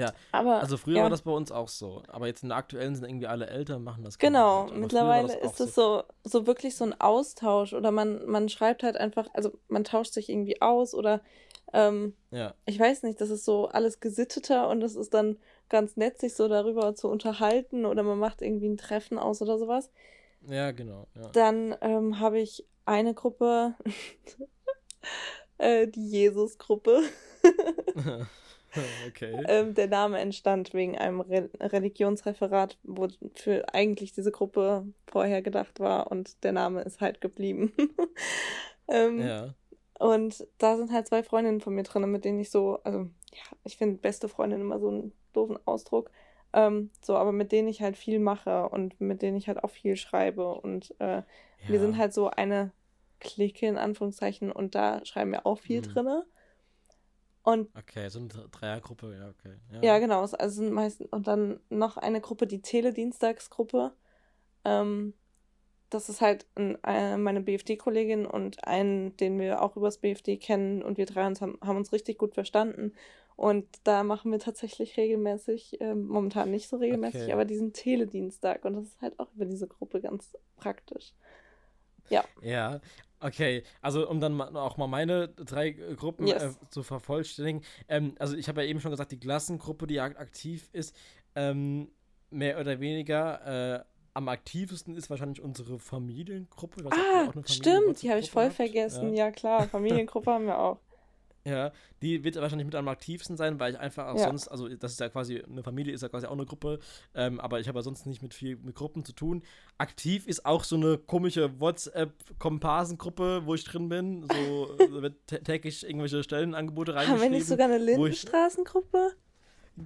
Ja, Aber Also früher ja. war das bei uns auch so. Aber jetzt in der aktuellen sind irgendwie alle älter und machen das Genau, mittlerweile das ist es so, so wirklich so ein Austausch oder man, man schreibt halt einfach, also man tauscht sich irgendwie aus oder ähm, Ja, ich weiß nicht, das ist so alles gesitteter und es ist dann ganz nett, sich so darüber zu unterhalten oder man macht irgendwie ein Treffen aus oder sowas. ja, genau. Ja. Dann ähm, habe ich eine Gruppe, äh, die Jesus-Gruppe. Okay. ähm, der Name entstand wegen einem Re Religionsreferat, wofür eigentlich diese Gruppe vorher gedacht war und der Name ist halt geblieben. ähm, Ja. Und da sind halt zwei Freundinnen von mir drin, mit denen ich so, also ja, ich finde beste Freundin immer so einen doofen Ausdruck. Ähm, so, aber mit denen ich halt viel mache und mit denen ich halt auch viel schreibe. Und äh, wir Ja. sind halt so eine Clique in Anführungszeichen und da schreiben wir auch viel Mhm. drinne. Und Okay, so eine Dreiergruppe, ja, okay. ja, genau, es- also meistens und dann noch eine Gruppe, die Teledienstagsgruppe. Ähm, das ist halt ein, äh, meine BFD-Kollegin und einen, den wir auch übers BFD kennen und wir drei uns haben, haben uns richtig gut verstanden. Und da machen wir tatsächlich regelmäßig, ähm, momentan nicht so regelmäßig, Okay. aber diesen Teledienstag und das ist halt auch über diese Gruppe ganz praktisch. Ja, Ja, okay. Also um dann auch mal meine drei äh, Gruppen Yes. äh, zu vervollständigen. Ähm, also ich habe ja eben schon gesagt, die Klassengruppe, die ak- aktiv ist, ähm, mehr oder weniger äh, am aktivsten ist wahrscheinlich unsere Familiengruppe. Ah, auch eine stimmt, die habe ich voll habt. vergessen. Ja. Ja, klar, Familiengruppe haben wir auch. Ja, die wird wahrscheinlich mit am aktivsten sein, weil ich einfach auch Ja. sonst, also das ist ja quasi, eine Familie ist ja quasi auch eine Gruppe, ähm, aber ich habe ja sonst nicht mit viel mit Gruppen zu tun. Aktiv ist auch so eine komische WhatsApp-Komparsen-Gruppe, wo ich drin bin. So da wird tä- täglich irgendwelche Stellenangebote Haben reingeschrieben. wir nicht sogar eine Lindenstraßengruppe?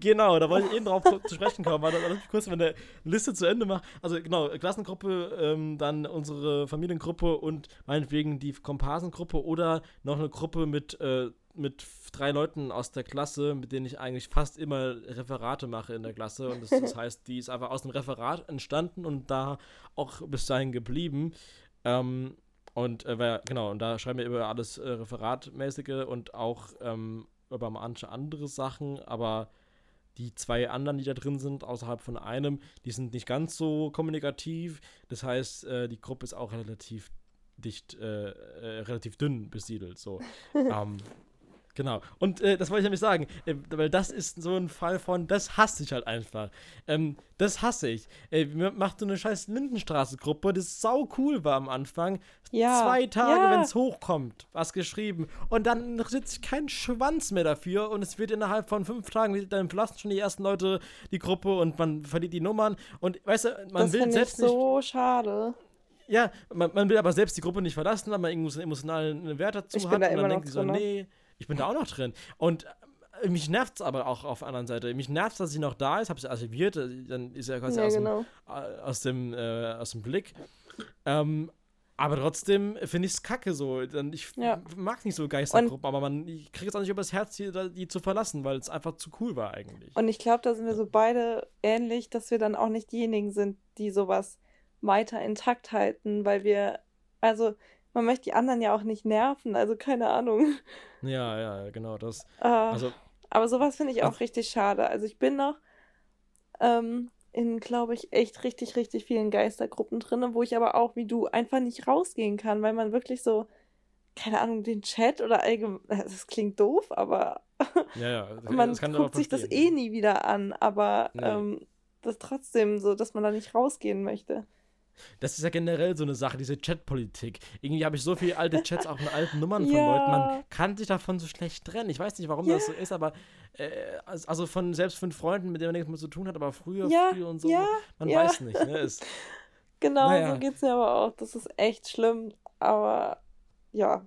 Genau, da wollte ich eben drauf zu sprechen kommen, weil lass mich kurz meine Liste zu Ende machen. Also genau, Klassengruppe, ähm, dann unsere Familiengruppe und meinetwegen die Komparsengruppe oder noch eine Gruppe mit, äh, mit drei Leuten aus der Klasse, mit denen ich eigentlich fast immer Referate mache in der Klasse. Und das, das heißt, die ist einfach aus dem Referat entstanden und da auch bis dahin geblieben. Ähm, und äh, genau, und da schreiben wir über alles äh, Referatmäßige und auch ähm, über manche andere Sachen, aber die zwei anderen, die da drin sind, außerhalb von einem, die sind nicht ganz so kommunikativ. Das heißt, äh, die Gruppe ist auch relativ dicht, äh, äh, relativ dünn besiedelt. So. ähm, genau. Und äh, das wollte ich nämlich sagen, äh, weil das ist so ein Fall von, das hasse ich halt einfach. Ähm, das hasse ich. Äh, macht so eine scheiß Lindenstraße-Gruppe, das sau cool war am Anfang. Ja, Zwei Tage, ja. wenn es hochkommt, was geschrieben. Und dann interessiert sich kein Schwanz mehr dafür und es wird innerhalb von fünf Tagen, dann verlassen schon die ersten Leute die Gruppe und man verliert die Nummern. Und weißt du, man das will finde ich selbst nicht. so schade. Ja, man, man will aber selbst die Gruppe nicht verlassen, weil man irgendwie so einen emotionalen Wert dazu Ich hat. und immer dann denkt so, drin. nee, ich bin da auch noch drin. Und äh, mich nervt es aber auch auf der anderen Seite. Mich nervt dass sie noch da ist, habe sie archiviert, äh, dann ist er quasi Ja, aus, genau. dem, äh, aus, dem, äh, aus dem Blick. Ähm, aber trotzdem finde ich es kacke so. Ich Ja. mag nicht so Geistergruppen, aber man, ich kriege es auch nicht übers Herz, die, die zu verlassen, weil es einfach zu cool war eigentlich. Und ich glaube, da sind wir so beide ähnlich, dass wir dann auch nicht diejenigen sind, die sowas weiter intakt halten, weil wir, also man möchte die anderen ja auch nicht nerven, also keine Ahnung. ja, ja, genau das. Ah, Also, aber sowas finde ich auch also- richtig schade. Also ich bin noch ähm, in, glaube ich, echt richtig, richtig vielen Geistergruppen drin, wo ich aber auch, wie du, einfach nicht rausgehen kann, weil man wirklich so, keine Ahnung, den Chat oder allgemein, das klingt doof, aber ja, ja. man guckt sich das eh nie wieder an, aber Nee. ähm, das trotzdem so, dass man da nicht rausgehen möchte. Das ist ja generell so eine Sache, diese Chatpolitik. Irgendwie habe ich so viele alte Chats, auch mit alten Nummern von Ja. Leuten. Man kann sich davon so schlecht trennen. Ich weiß nicht, warum das so ist, aber äh, also von selbst von Freunden, mit denen man nichts mehr zu tun hat, aber früher, Ja, früher und so, ja, man ja. weiß nicht. Ne? Es, Genau, Naja. so geht's mir aber auch. Das ist echt schlimm, aber ja.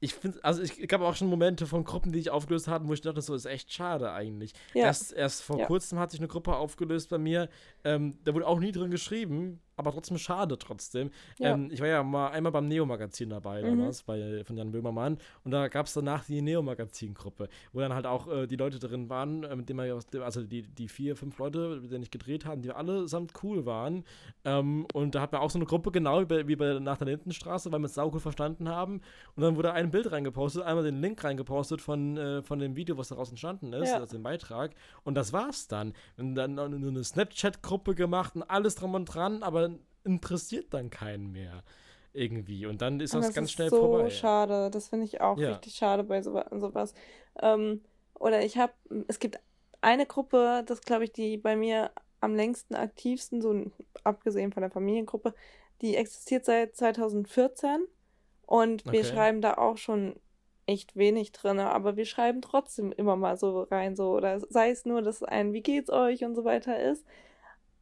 ich finde, also ich, gab auch schon Momente von Gruppen, die ich aufgelöst habe, wo ich dachte, so ist echt schade eigentlich. Ja. Erst, erst vor Ja. kurzem hat sich eine Gruppe aufgelöst bei mir, ähm, da wurde auch nie drin geschrieben, aber trotzdem schade trotzdem. Ja. Ähm, ich war ja mal einmal beim Neo-Magazin dabei Mhm. damals, bei, von Jan Böhmermann, und da gab es danach die Neo-Magazin-Gruppe, wo dann halt auch äh, die Leute drin waren, äh, mit denen wir, also die, die vier, fünf Leute, mit denen ich gedreht habe, die allesamt cool waren. Ähm, und da hat man auch so eine Gruppe, genau wie bei, wie bei nach der Lindenstraße, weil wir es saucool verstanden haben. Und dann wurde ein Bild reingepostet, einmal den Link reingepostet von, äh, von dem Video, was daraus entstanden ist, Ja. also den Beitrag. Und das war's dann. Und dann nur eine Snapchat-Gruppe gemacht und alles drum und dran, aber interessiert dann keinen mehr. Irgendwie. Und dann ist Und das, das ganz ist schnell so vorbei. schade. Das finde ich auch Ja. richtig schade bei so, sowas. Ähm, oder ich habe, es gibt eine Gruppe, das glaube ich, die bei mir am längsten aktivsten, so abgesehen von der Familiengruppe, die existiert seit 2014 und wir Okay. schreiben da auch schon echt wenig drin, aber wir schreiben trotzdem immer mal so rein, so, oder sei es nur, dass ein Wie geht's euch und so weiter ist.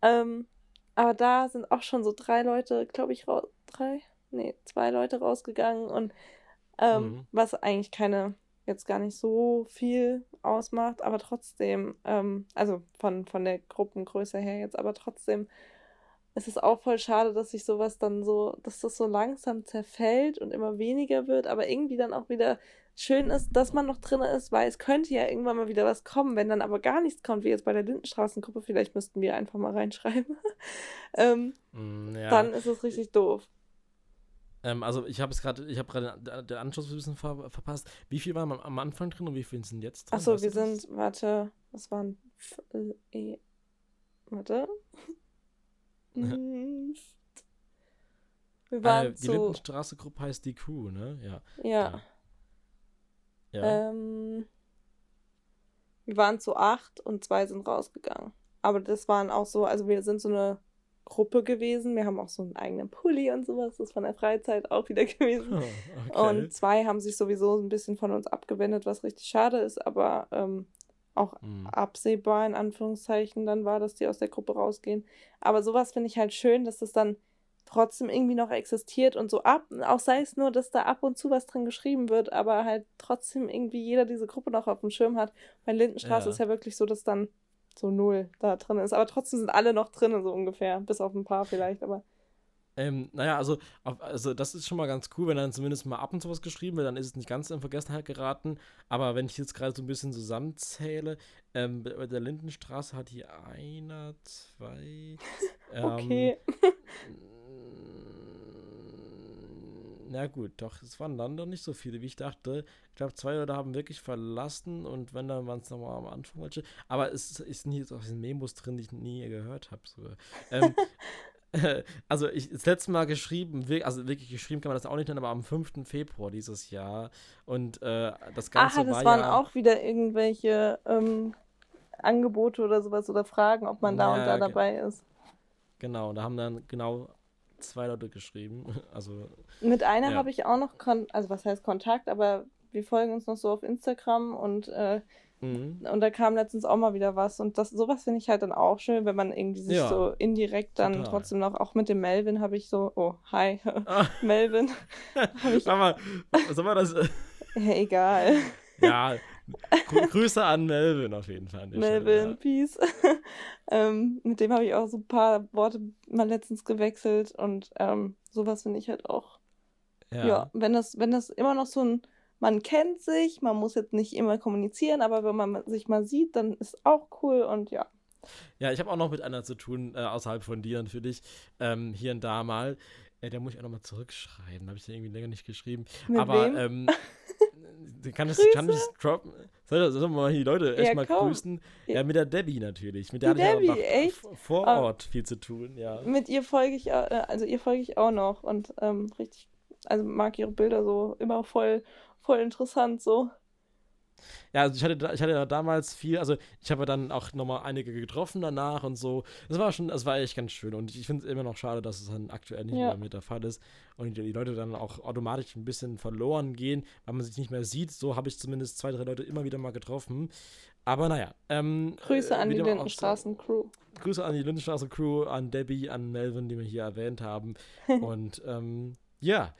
Ähm, aber da sind auch schon so drei Leute, glaube ich, raus, drei? Nee, zwei Leute rausgegangen und ähm, mhm. was eigentlich keine, jetzt gar nicht so viel ausmacht, aber trotzdem, ähm, also von, von der Gruppengröße her jetzt, aber trotzdem es ist auch voll schade, dass sich sowas dann so, dass das so langsam zerfällt und immer weniger wird, aber irgendwie dann auch wieder schön ist, dass man noch drin ist, weil es könnte ja irgendwann mal wieder was kommen, wenn dann aber gar nichts kommt, wie jetzt bei der Lindenstraßengruppe, vielleicht müssten wir einfach mal reinschreiben, ähm, mm, ja. dann ist es richtig doof. Ähm, also ich habe es gerade, ich habe gerade den Anschluss ein bisschen ver verpasst. Wie viel waren am Anfang drin und wie viel sind jetzt drin? Achso, wir sind, warte, was waren, äh, warte, wir waren äh, die so, Lindenstraße-Gruppe heißt die Crew, ne? Ja. Ja. ja. Ja. Ähm, wir waren zu acht und zwei sind rausgegangen. Aber das waren auch so, also wir sind so eine Gruppe gewesen. Wir haben auch so einen eigenen Pulli und sowas. Das ist von der Freizeit auch wieder gewesen. Oh, okay. Und zwei haben sich sowieso ein bisschen von uns abgewendet, was richtig schade ist. Aber ähm, auch mhm. absehbar in Anführungszeichen dann war, dass die aus der Gruppe rausgehen. Aber sowas finde ich halt schön, dass das dann trotzdem irgendwie noch existiert und so ab, auch sei es nur, dass da ab und zu was drin geschrieben wird, aber halt trotzdem irgendwie jeder diese Gruppe noch auf dem Schirm hat. Bei Lindenstraße ja. ist ja wirklich so, dass dann so null da drin ist. Aber trotzdem sind alle noch drin, so ungefähr. Bis auf ein paar vielleicht, aber. Ähm, naja, also, also das ist schon mal ganz cool, wenn dann zumindest mal ab und zu was geschrieben wird, dann ist es nicht ganz in Vergessenheit geraten. Aber wenn ich jetzt gerade so ein bisschen zusammenzähle, ähm, bei der Lindenstraße hat hier einer, zwei. Ähm, okay. na gut, doch, es waren dann doch nicht so viele, wie ich dachte. Ich glaube, zwei Leute haben wirklich verlassen und wenn, dann waren es nochmal am Anfang welche. Aber es ist nie so in Memos drin, die ich nie gehört habe. So. Ähm, also ich das letzte Mal geschrieben, also wirklich geschrieben kann man das auch nicht nennen, aber am 5. Februar dieses Jahr. Und äh, das Ganze Aha, das war waren ja, auch wieder irgendwelche ähm, Angebote oder sowas oder Fragen, ob man da ja, und da dabei ist. Genau, da haben dann genau zwei Leute geschrieben. Also mit einer ja. habe ich auch noch, Kon also was heißt Kontakt, aber wir folgen uns noch so auf Instagram und äh, Mhm. Und da kam letztens auch mal wieder was. Und das, sowas finde ich halt dann auch schön, wenn man irgendwie sich ja, so indirekt dann total. trotzdem noch, auch mit dem Melvin habe ich so, oh, hi, ah. Melvin. ich, Sag mal, soll man das? ja, egal. Ja, Grüße an Melvin auf jeden Fall. Melvin, ja. peace. ähm, mit dem habe ich auch so ein paar Worte mal letztens gewechselt und ähm, sowas finde ich halt auch. Ja. ja, wenn das, wenn das immer noch so ein man kennt sich, man muss jetzt nicht immer kommunizieren, aber wenn man sich mal sieht, dann ist auch cool und ja. Ja, ich habe auch noch mit einer zu tun, äh, außerhalb von dir natürlich, ähm, hier und da mal. Äh, der muss ich auch nochmal zurückschreiben, habe ich den irgendwie länger nicht geschrieben. Mit aber wem? ähm, kann ich, kann ich droppen? Soll, soll mal die Leute echt ja, mal komm. grüßen? Ja, mit der Debbie natürlich. Mit der die hatte Debbie, ich auch vor ah. Ort viel zu tun, ja. Mit ihr folge ich, äh, also ihr folge ich auch noch und ähm, richtig, also mag ihre Bilder so immer voll voll interessant so. Ja, also ich hatte, ich hatte ja damals viel, also ich habe dann auch nochmal einige getroffen danach und so. Das war schon, das war echt ganz schön. Und ich finde es immer noch schade, dass es dann aktuell nicht ja. mehr mit der Fall ist und die, die, Leute dann auch automatisch ein bisschen verloren gehen, weil man sich nicht mehr sieht. So habe ich zumindest zwei, drei Leute immer wieder mal getroffen. Aber naja. Ähm, Grüße an die Lindenstraßen-Crew. Grüße an die Lindenstraßen-Crew, an Debbie, an Melvin, die wir hier erwähnt haben. und ähm, ja.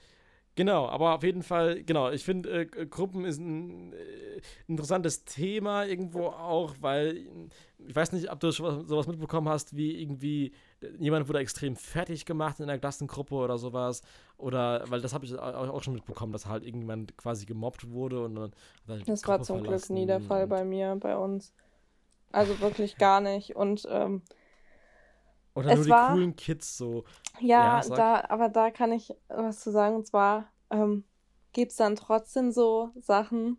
Genau, aber auf jeden Fall, genau, ich finde, äh, Gruppen ist ein äh, interessantes Thema irgendwo auch, weil ich weiß nicht, ob du sowas mitbekommen hast, wie irgendwie jemand wurde extrem fertig gemacht in der Klassengruppe oder sowas. Oder, weil das habe ich auch schon mitbekommen, dass halt irgendjemand quasi gemobbt wurde und dann. Das war zum Glück nie der Fall bei mir, bei uns. Also wirklich gar nicht. Und ähm, oder nur die war, coolen Kids so. Ja, ja da, aber da kann ich was zu sagen. Und zwar ähm, gibt es dann trotzdem so Sachen.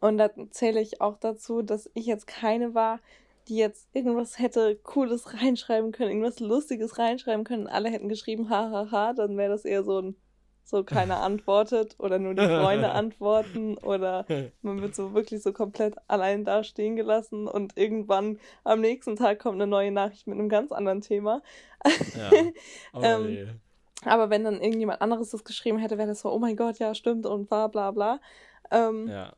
Und da zähle ich auch dazu, dass ich jetzt keine war, die jetzt irgendwas hätte Cooles reinschreiben können, irgendwas Lustiges reinschreiben können. Alle hätten geschrieben, hahaha, ha, ha, dann wäre das eher so ein, so keiner antwortet oder nur die Freunde antworten oder man wird so wirklich so komplett allein da stehen gelassen und irgendwann am nächsten Tag kommt eine neue Nachricht mit einem ganz anderen Thema. Ja. Oh, ähm, Aber wenn dann irgendjemand anderes das geschrieben hätte, wäre das so, oh mein Gott, ja, stimmt und bla bla bla. Ähm, Ja.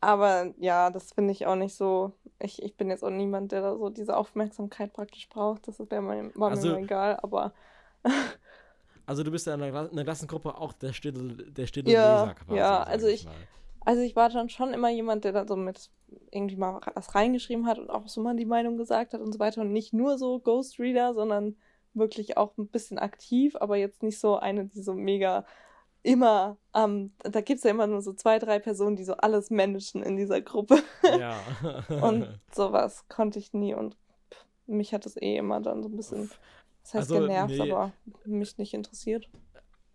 Aber ja, das finde ich auch nicht so. Ich, ich bin jetzt auch niemand, der da so diese Aufmerksamkeit praktisch braucht. Das wär mir, war Also- mir egal, aber Also du bist ja in der, Klassengruppe auch der stille, der stille Ja, Leser quasi. ja, also ich- mal. Also ich war dann schon immer jemand, der da so mit irgendwie mal was reingeschrieben hat und auch so mal die Meinung gesagt hat und so weiter. Und nicht nur so Ghostreader, sondern wirklich auch ein bisschen aktiv, aber jetzt nicht so eine, die so mega immer, ähm, da gibt es ja immer nur so zwei, drei Personen, die so alles managen in dieser Gruppe. Ja. Und sowas konnte ich nie und mich hat das eh immer dann so ein bisschen, das heißt Also, genervt, nee. aber mich nicht interessiert.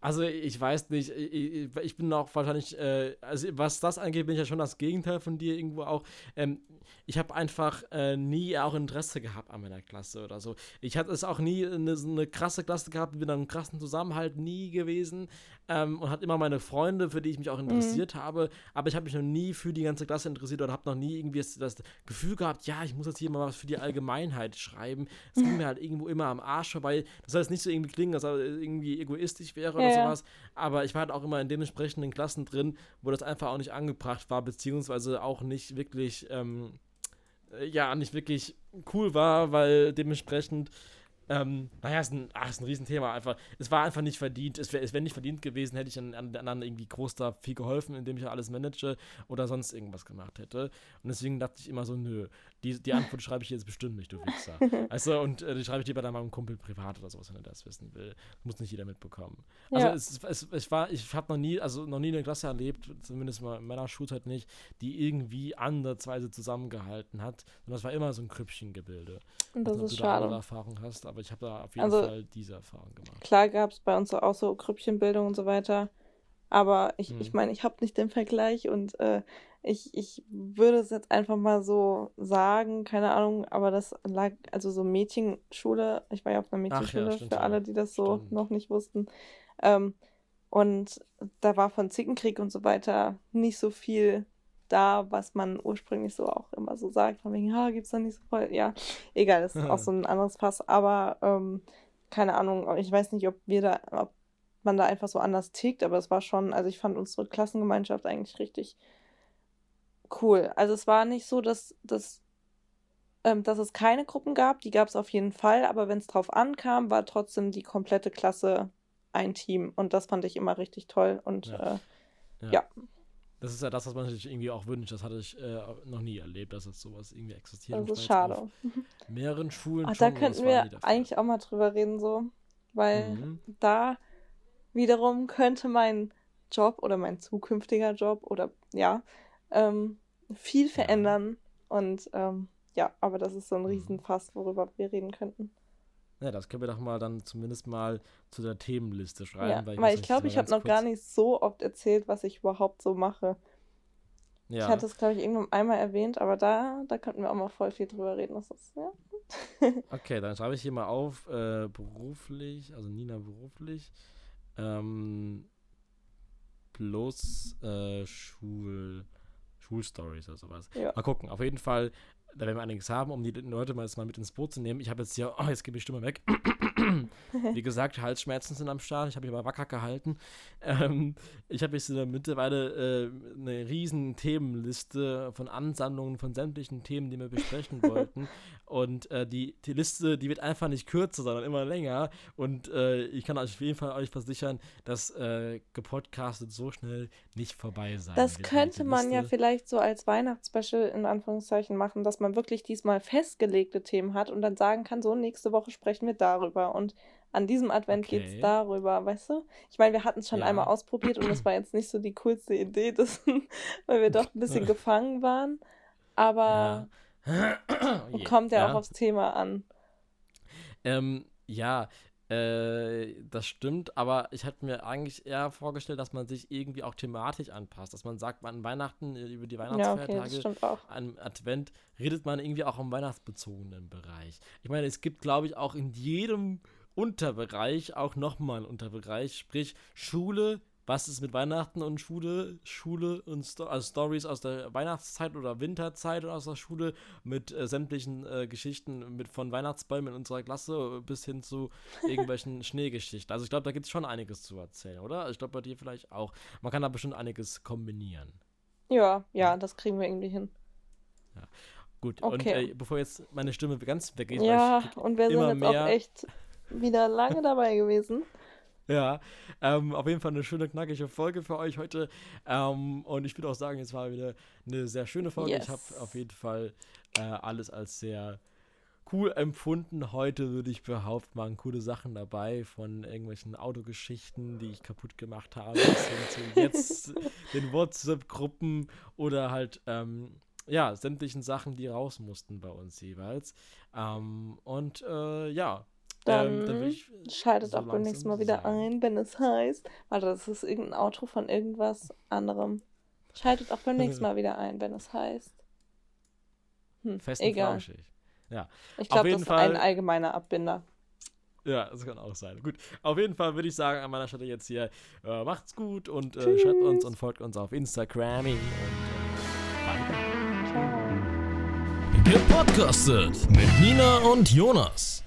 Also ich weiß nicht, ich, bin auch wahrscheinlich, äh, also was das angeht, bin ich ja schon das Gegenteil von dir irgendwo auch. Ähm, ich habe einfach äh, nie auch Interesse gehabt an meiner Klasse oder so. Ich hatte es auch nie eine, so eine krasse Klasse gehabt, bin dann im krassen Zusammenhalt nie gewesen ähm, und hatte immer meine Freunde, für die ich mich auch interessiert habe, aber ich habe mich noch nie für die ganze Klasse interessiert oder habe noch nie irgendwie das, das Gefühl gehabt, ja, ich muss jetzt hier mal was für die Allgemeinheit schreiben. Es ging mir halt irgendwo immer am Arsch vorbei. Das soll jetzt nicht so irgendwie klingen, dass er irgendwie egoistisch wäre Ja, ja. sowas, aber ich war halt auch immer in dementsprechenden Klassen drin, wo das einfach auch nicht angebracht war, beziehungsweise auch nicht wirklich, ähm, äh, ja, nicht wirklich cool war, weil dementsprechend, ähm, naja, ist ein, ach, ist ein Riesenthema einfach. Es war einfach nicht verdient. Es wäre es wär nicht verdient gewesen, hätte ich an, an den anderen irgendwie groß da viel geholfen, indem ich ja alles manage oder sonst irgendwas gemacht hätte. Und deswegen dachte ich immer so, nö, die, die Antwort schreibe ich jetzt bestimmt nicht, du Wichser. also, und äh, die schreibe ich lieber dann meinem Kumpel privat oder sowas, wenn er das wissen will. muss nicht jeder mitbekommen. Also Ja. es, es, es war, ich habe noch nie, also noch nie eine Klasse erlebt, zumindest mal in meiner Schulzeit nicht, die irgendwie ansatzweise zusammengehalten hat. Sondern es war immer so ein Krüppchengebilde. Und das nicht, ist du da andere schade. Erfahrung hast, aber ich habe da auf jeden Also- Fall diese Erfahrung gemacht. Klar gab es bei uns auch so Grüppchenbildung und so weiter. Aber ich Mhm. ich meine, ich habe nicht den Vergleich und äh, ich, ich würde es jetzt einfach mal so sagen, keine Ahnung, aber das lag, also so Mädchenschule, ich war ja auf einer Ach ja, Mädchenschule, stimmt, für alle, die das so Stimmt. noch nicht wussten. Ähm, und da war von Zickenkrieg und so weiter nicht so viel da, was man ursprünglich so auch immer so sagt, von wegen, ha, gibt's da nicht so voll, ja, egal, das ist auch so ein anderes Pass, aber ähm, keine Ahnung, ich weiß nicht, ob wir da, ob man da einfach so anders tickt, aber es war schon, also ich fand unsere Klassengemeinschaft eigentlich richtig cool. Also es war nicht so, dass, dass, ähm, dass es keine Gruppen gab, die gab es auf jeden Fall, aber wenn es drauf ankam, war trotzdem die komplette Klasse ein Team und das fand ich immer richtig toll und Ja. äh, ja. Das ist ja das, was man sich irgendwie auch wünscht. Das hatte ich äh, noch nie erlebt, dass es sowas irgendwie existiert. das Und ist schade. Mehreren Schulen Ach, da das könnten wir eigentlich auch mal drüber reden, so, weil Mhm. da wiederum könnte mein Job oder mein zukünftiger Job oder ja, ähm, viel verändern. Und ähm, ja, aber das ist so ein Mhm. Riesenfass, worüber wir reden könnten. Ja, das können wir doch mal dann zumindest mal zu der Themenliste schreiben. Ja, weil ich glaube, mal ich habe noch gar nicht so oft erzählt, was ich überhaupt so mache. Ja. Ich hatte es, glaube ich, irgendwann einmal erwähnt, aber da, da könnten wir auch mal voll viel drüber reden. Das ist, ja. Okay, dann schreibe ich hier mal auf, äh, beruflich, also Nina beruflich, ähm, plus äh, Schul, Schulstories oder sowas. Ja. Mal gucken, auf jeden Fall, da werden wir einiges haben, um die Leute mal jetzt mal mit ins Boot zu nehmen. Ich habe jetzt hier, oh, jetzt gebe ich Stimme weg. Wie gesagt, Halsschmerzen sind am Start. Ich habe mich aber wacker gehalten. Ähm, ich habe jetzt mittlerweile äh, eine riesen Themenliste von Ansammlungen von sämtlichen Themen, die wir besprechen wollten. Und äh, die, die Liste, die wird einfach nicht kürzer, sondern immer länger. Und äh, ich kann euch auf jeden Fall euch versichern, dass äh, gepodcastet so schnell nicht vorbei sein Das wird. könnte Die man ja vielleicht so als Weihnachtsspecial in Anführungszeichen machen, dass man wirklich diesmal festgelegte Themen hat und dann sagen kann, so nächste Woche sprechen wir darüber und an diesem Advent Okay. geht's darüber, weißt du? Ich meine, wir hatten es schon Ja. einmal ausprobiert und es war jetzt nicht so die coolste Idee, das, weil wir doch ein bisschen gefangen waren, aber Ja. Kommt ja, auch aufs Thema an. Ähm, ja, äh, das stimmt, aber ich hatte mir eigentlich eher vorgestellt, dass man sich irgendwie auch thematisch anpasst. Dass man sagt, an Weihnachten, äh, über die Ja, okay, Weihnachtsfeiertage, stimmt auch. an Advent, redet man irgendwie auch im weihnachtsbezogenen Bereich. Ich meine, es gibt, glaube ich, auch in jedem Unterbereich auch nochmal einen Unterbereich, sprich Schule, was ist mit Weihnachten und Schule, Schule und Sto also Stories aus der Weihnachtszeit oder Winterzeit aus der Schule mit äh, sämtlichen äh, Geschichten mit von Weihnachtsbäumen in unserer Klasse bis hin zu irgendwelchen Schneegeschichten. Also ich glaube, da gibt es schon einiges zu erzählen, oder? Ich glaube bei dir vielleicht auch. Man kann da bestimmt einiges kombinieren. Ja, ja, das kriegen wir irgendwie hin. Ja. Gut, Okay. und äh, bevor jetzt meine Stimme ganz weggeht, Ja, und wir sind jetzt mehr, auch echt wieder lange dabei gewesen. Ja, ähm, auf jeden Fall eine schöne, knackige Folge für euch heute. Ähm, und ich würde auch sagen, es war wieder eine sehr schöne Folge. Ich habe Yes. auf jeden Fall äh, alles als sehr cool empfunden. Heute würde ich behaupten, waren coole Sachen dabei von irgendwelchen Autogeschichten, die ich kaputt gemacht habe, bis hin zu jetzt den WhatsApp-Gruppen oder halt, ähm, ja, sämtlichen Sachen, die raus mussten bei uns jeweils. Ähm, und äh, ja, Dann, ähm, dann ich Schaltet so auch beim nächsten Mal wieder ein, wenn es heißt. Warte, das ist irgendein Outro von irgendwas anderem. Schaltet auch beim nächsten Mal wieder ein, wenn es heißt. Hm, Fest und egal. flauschig. Ja. Ich glaube, das ist ein Fall- allgemeiner Abbinder. Ja, das kann auch sein. Gut, auf jeden Fall würde ich sagen, an meiner Stelle jetzt hier, äh, macht's gut und äh, schreibt uns und folgt uns auf Instagram und äh. Ciao. Gepodcastet mit Nina und Jonas.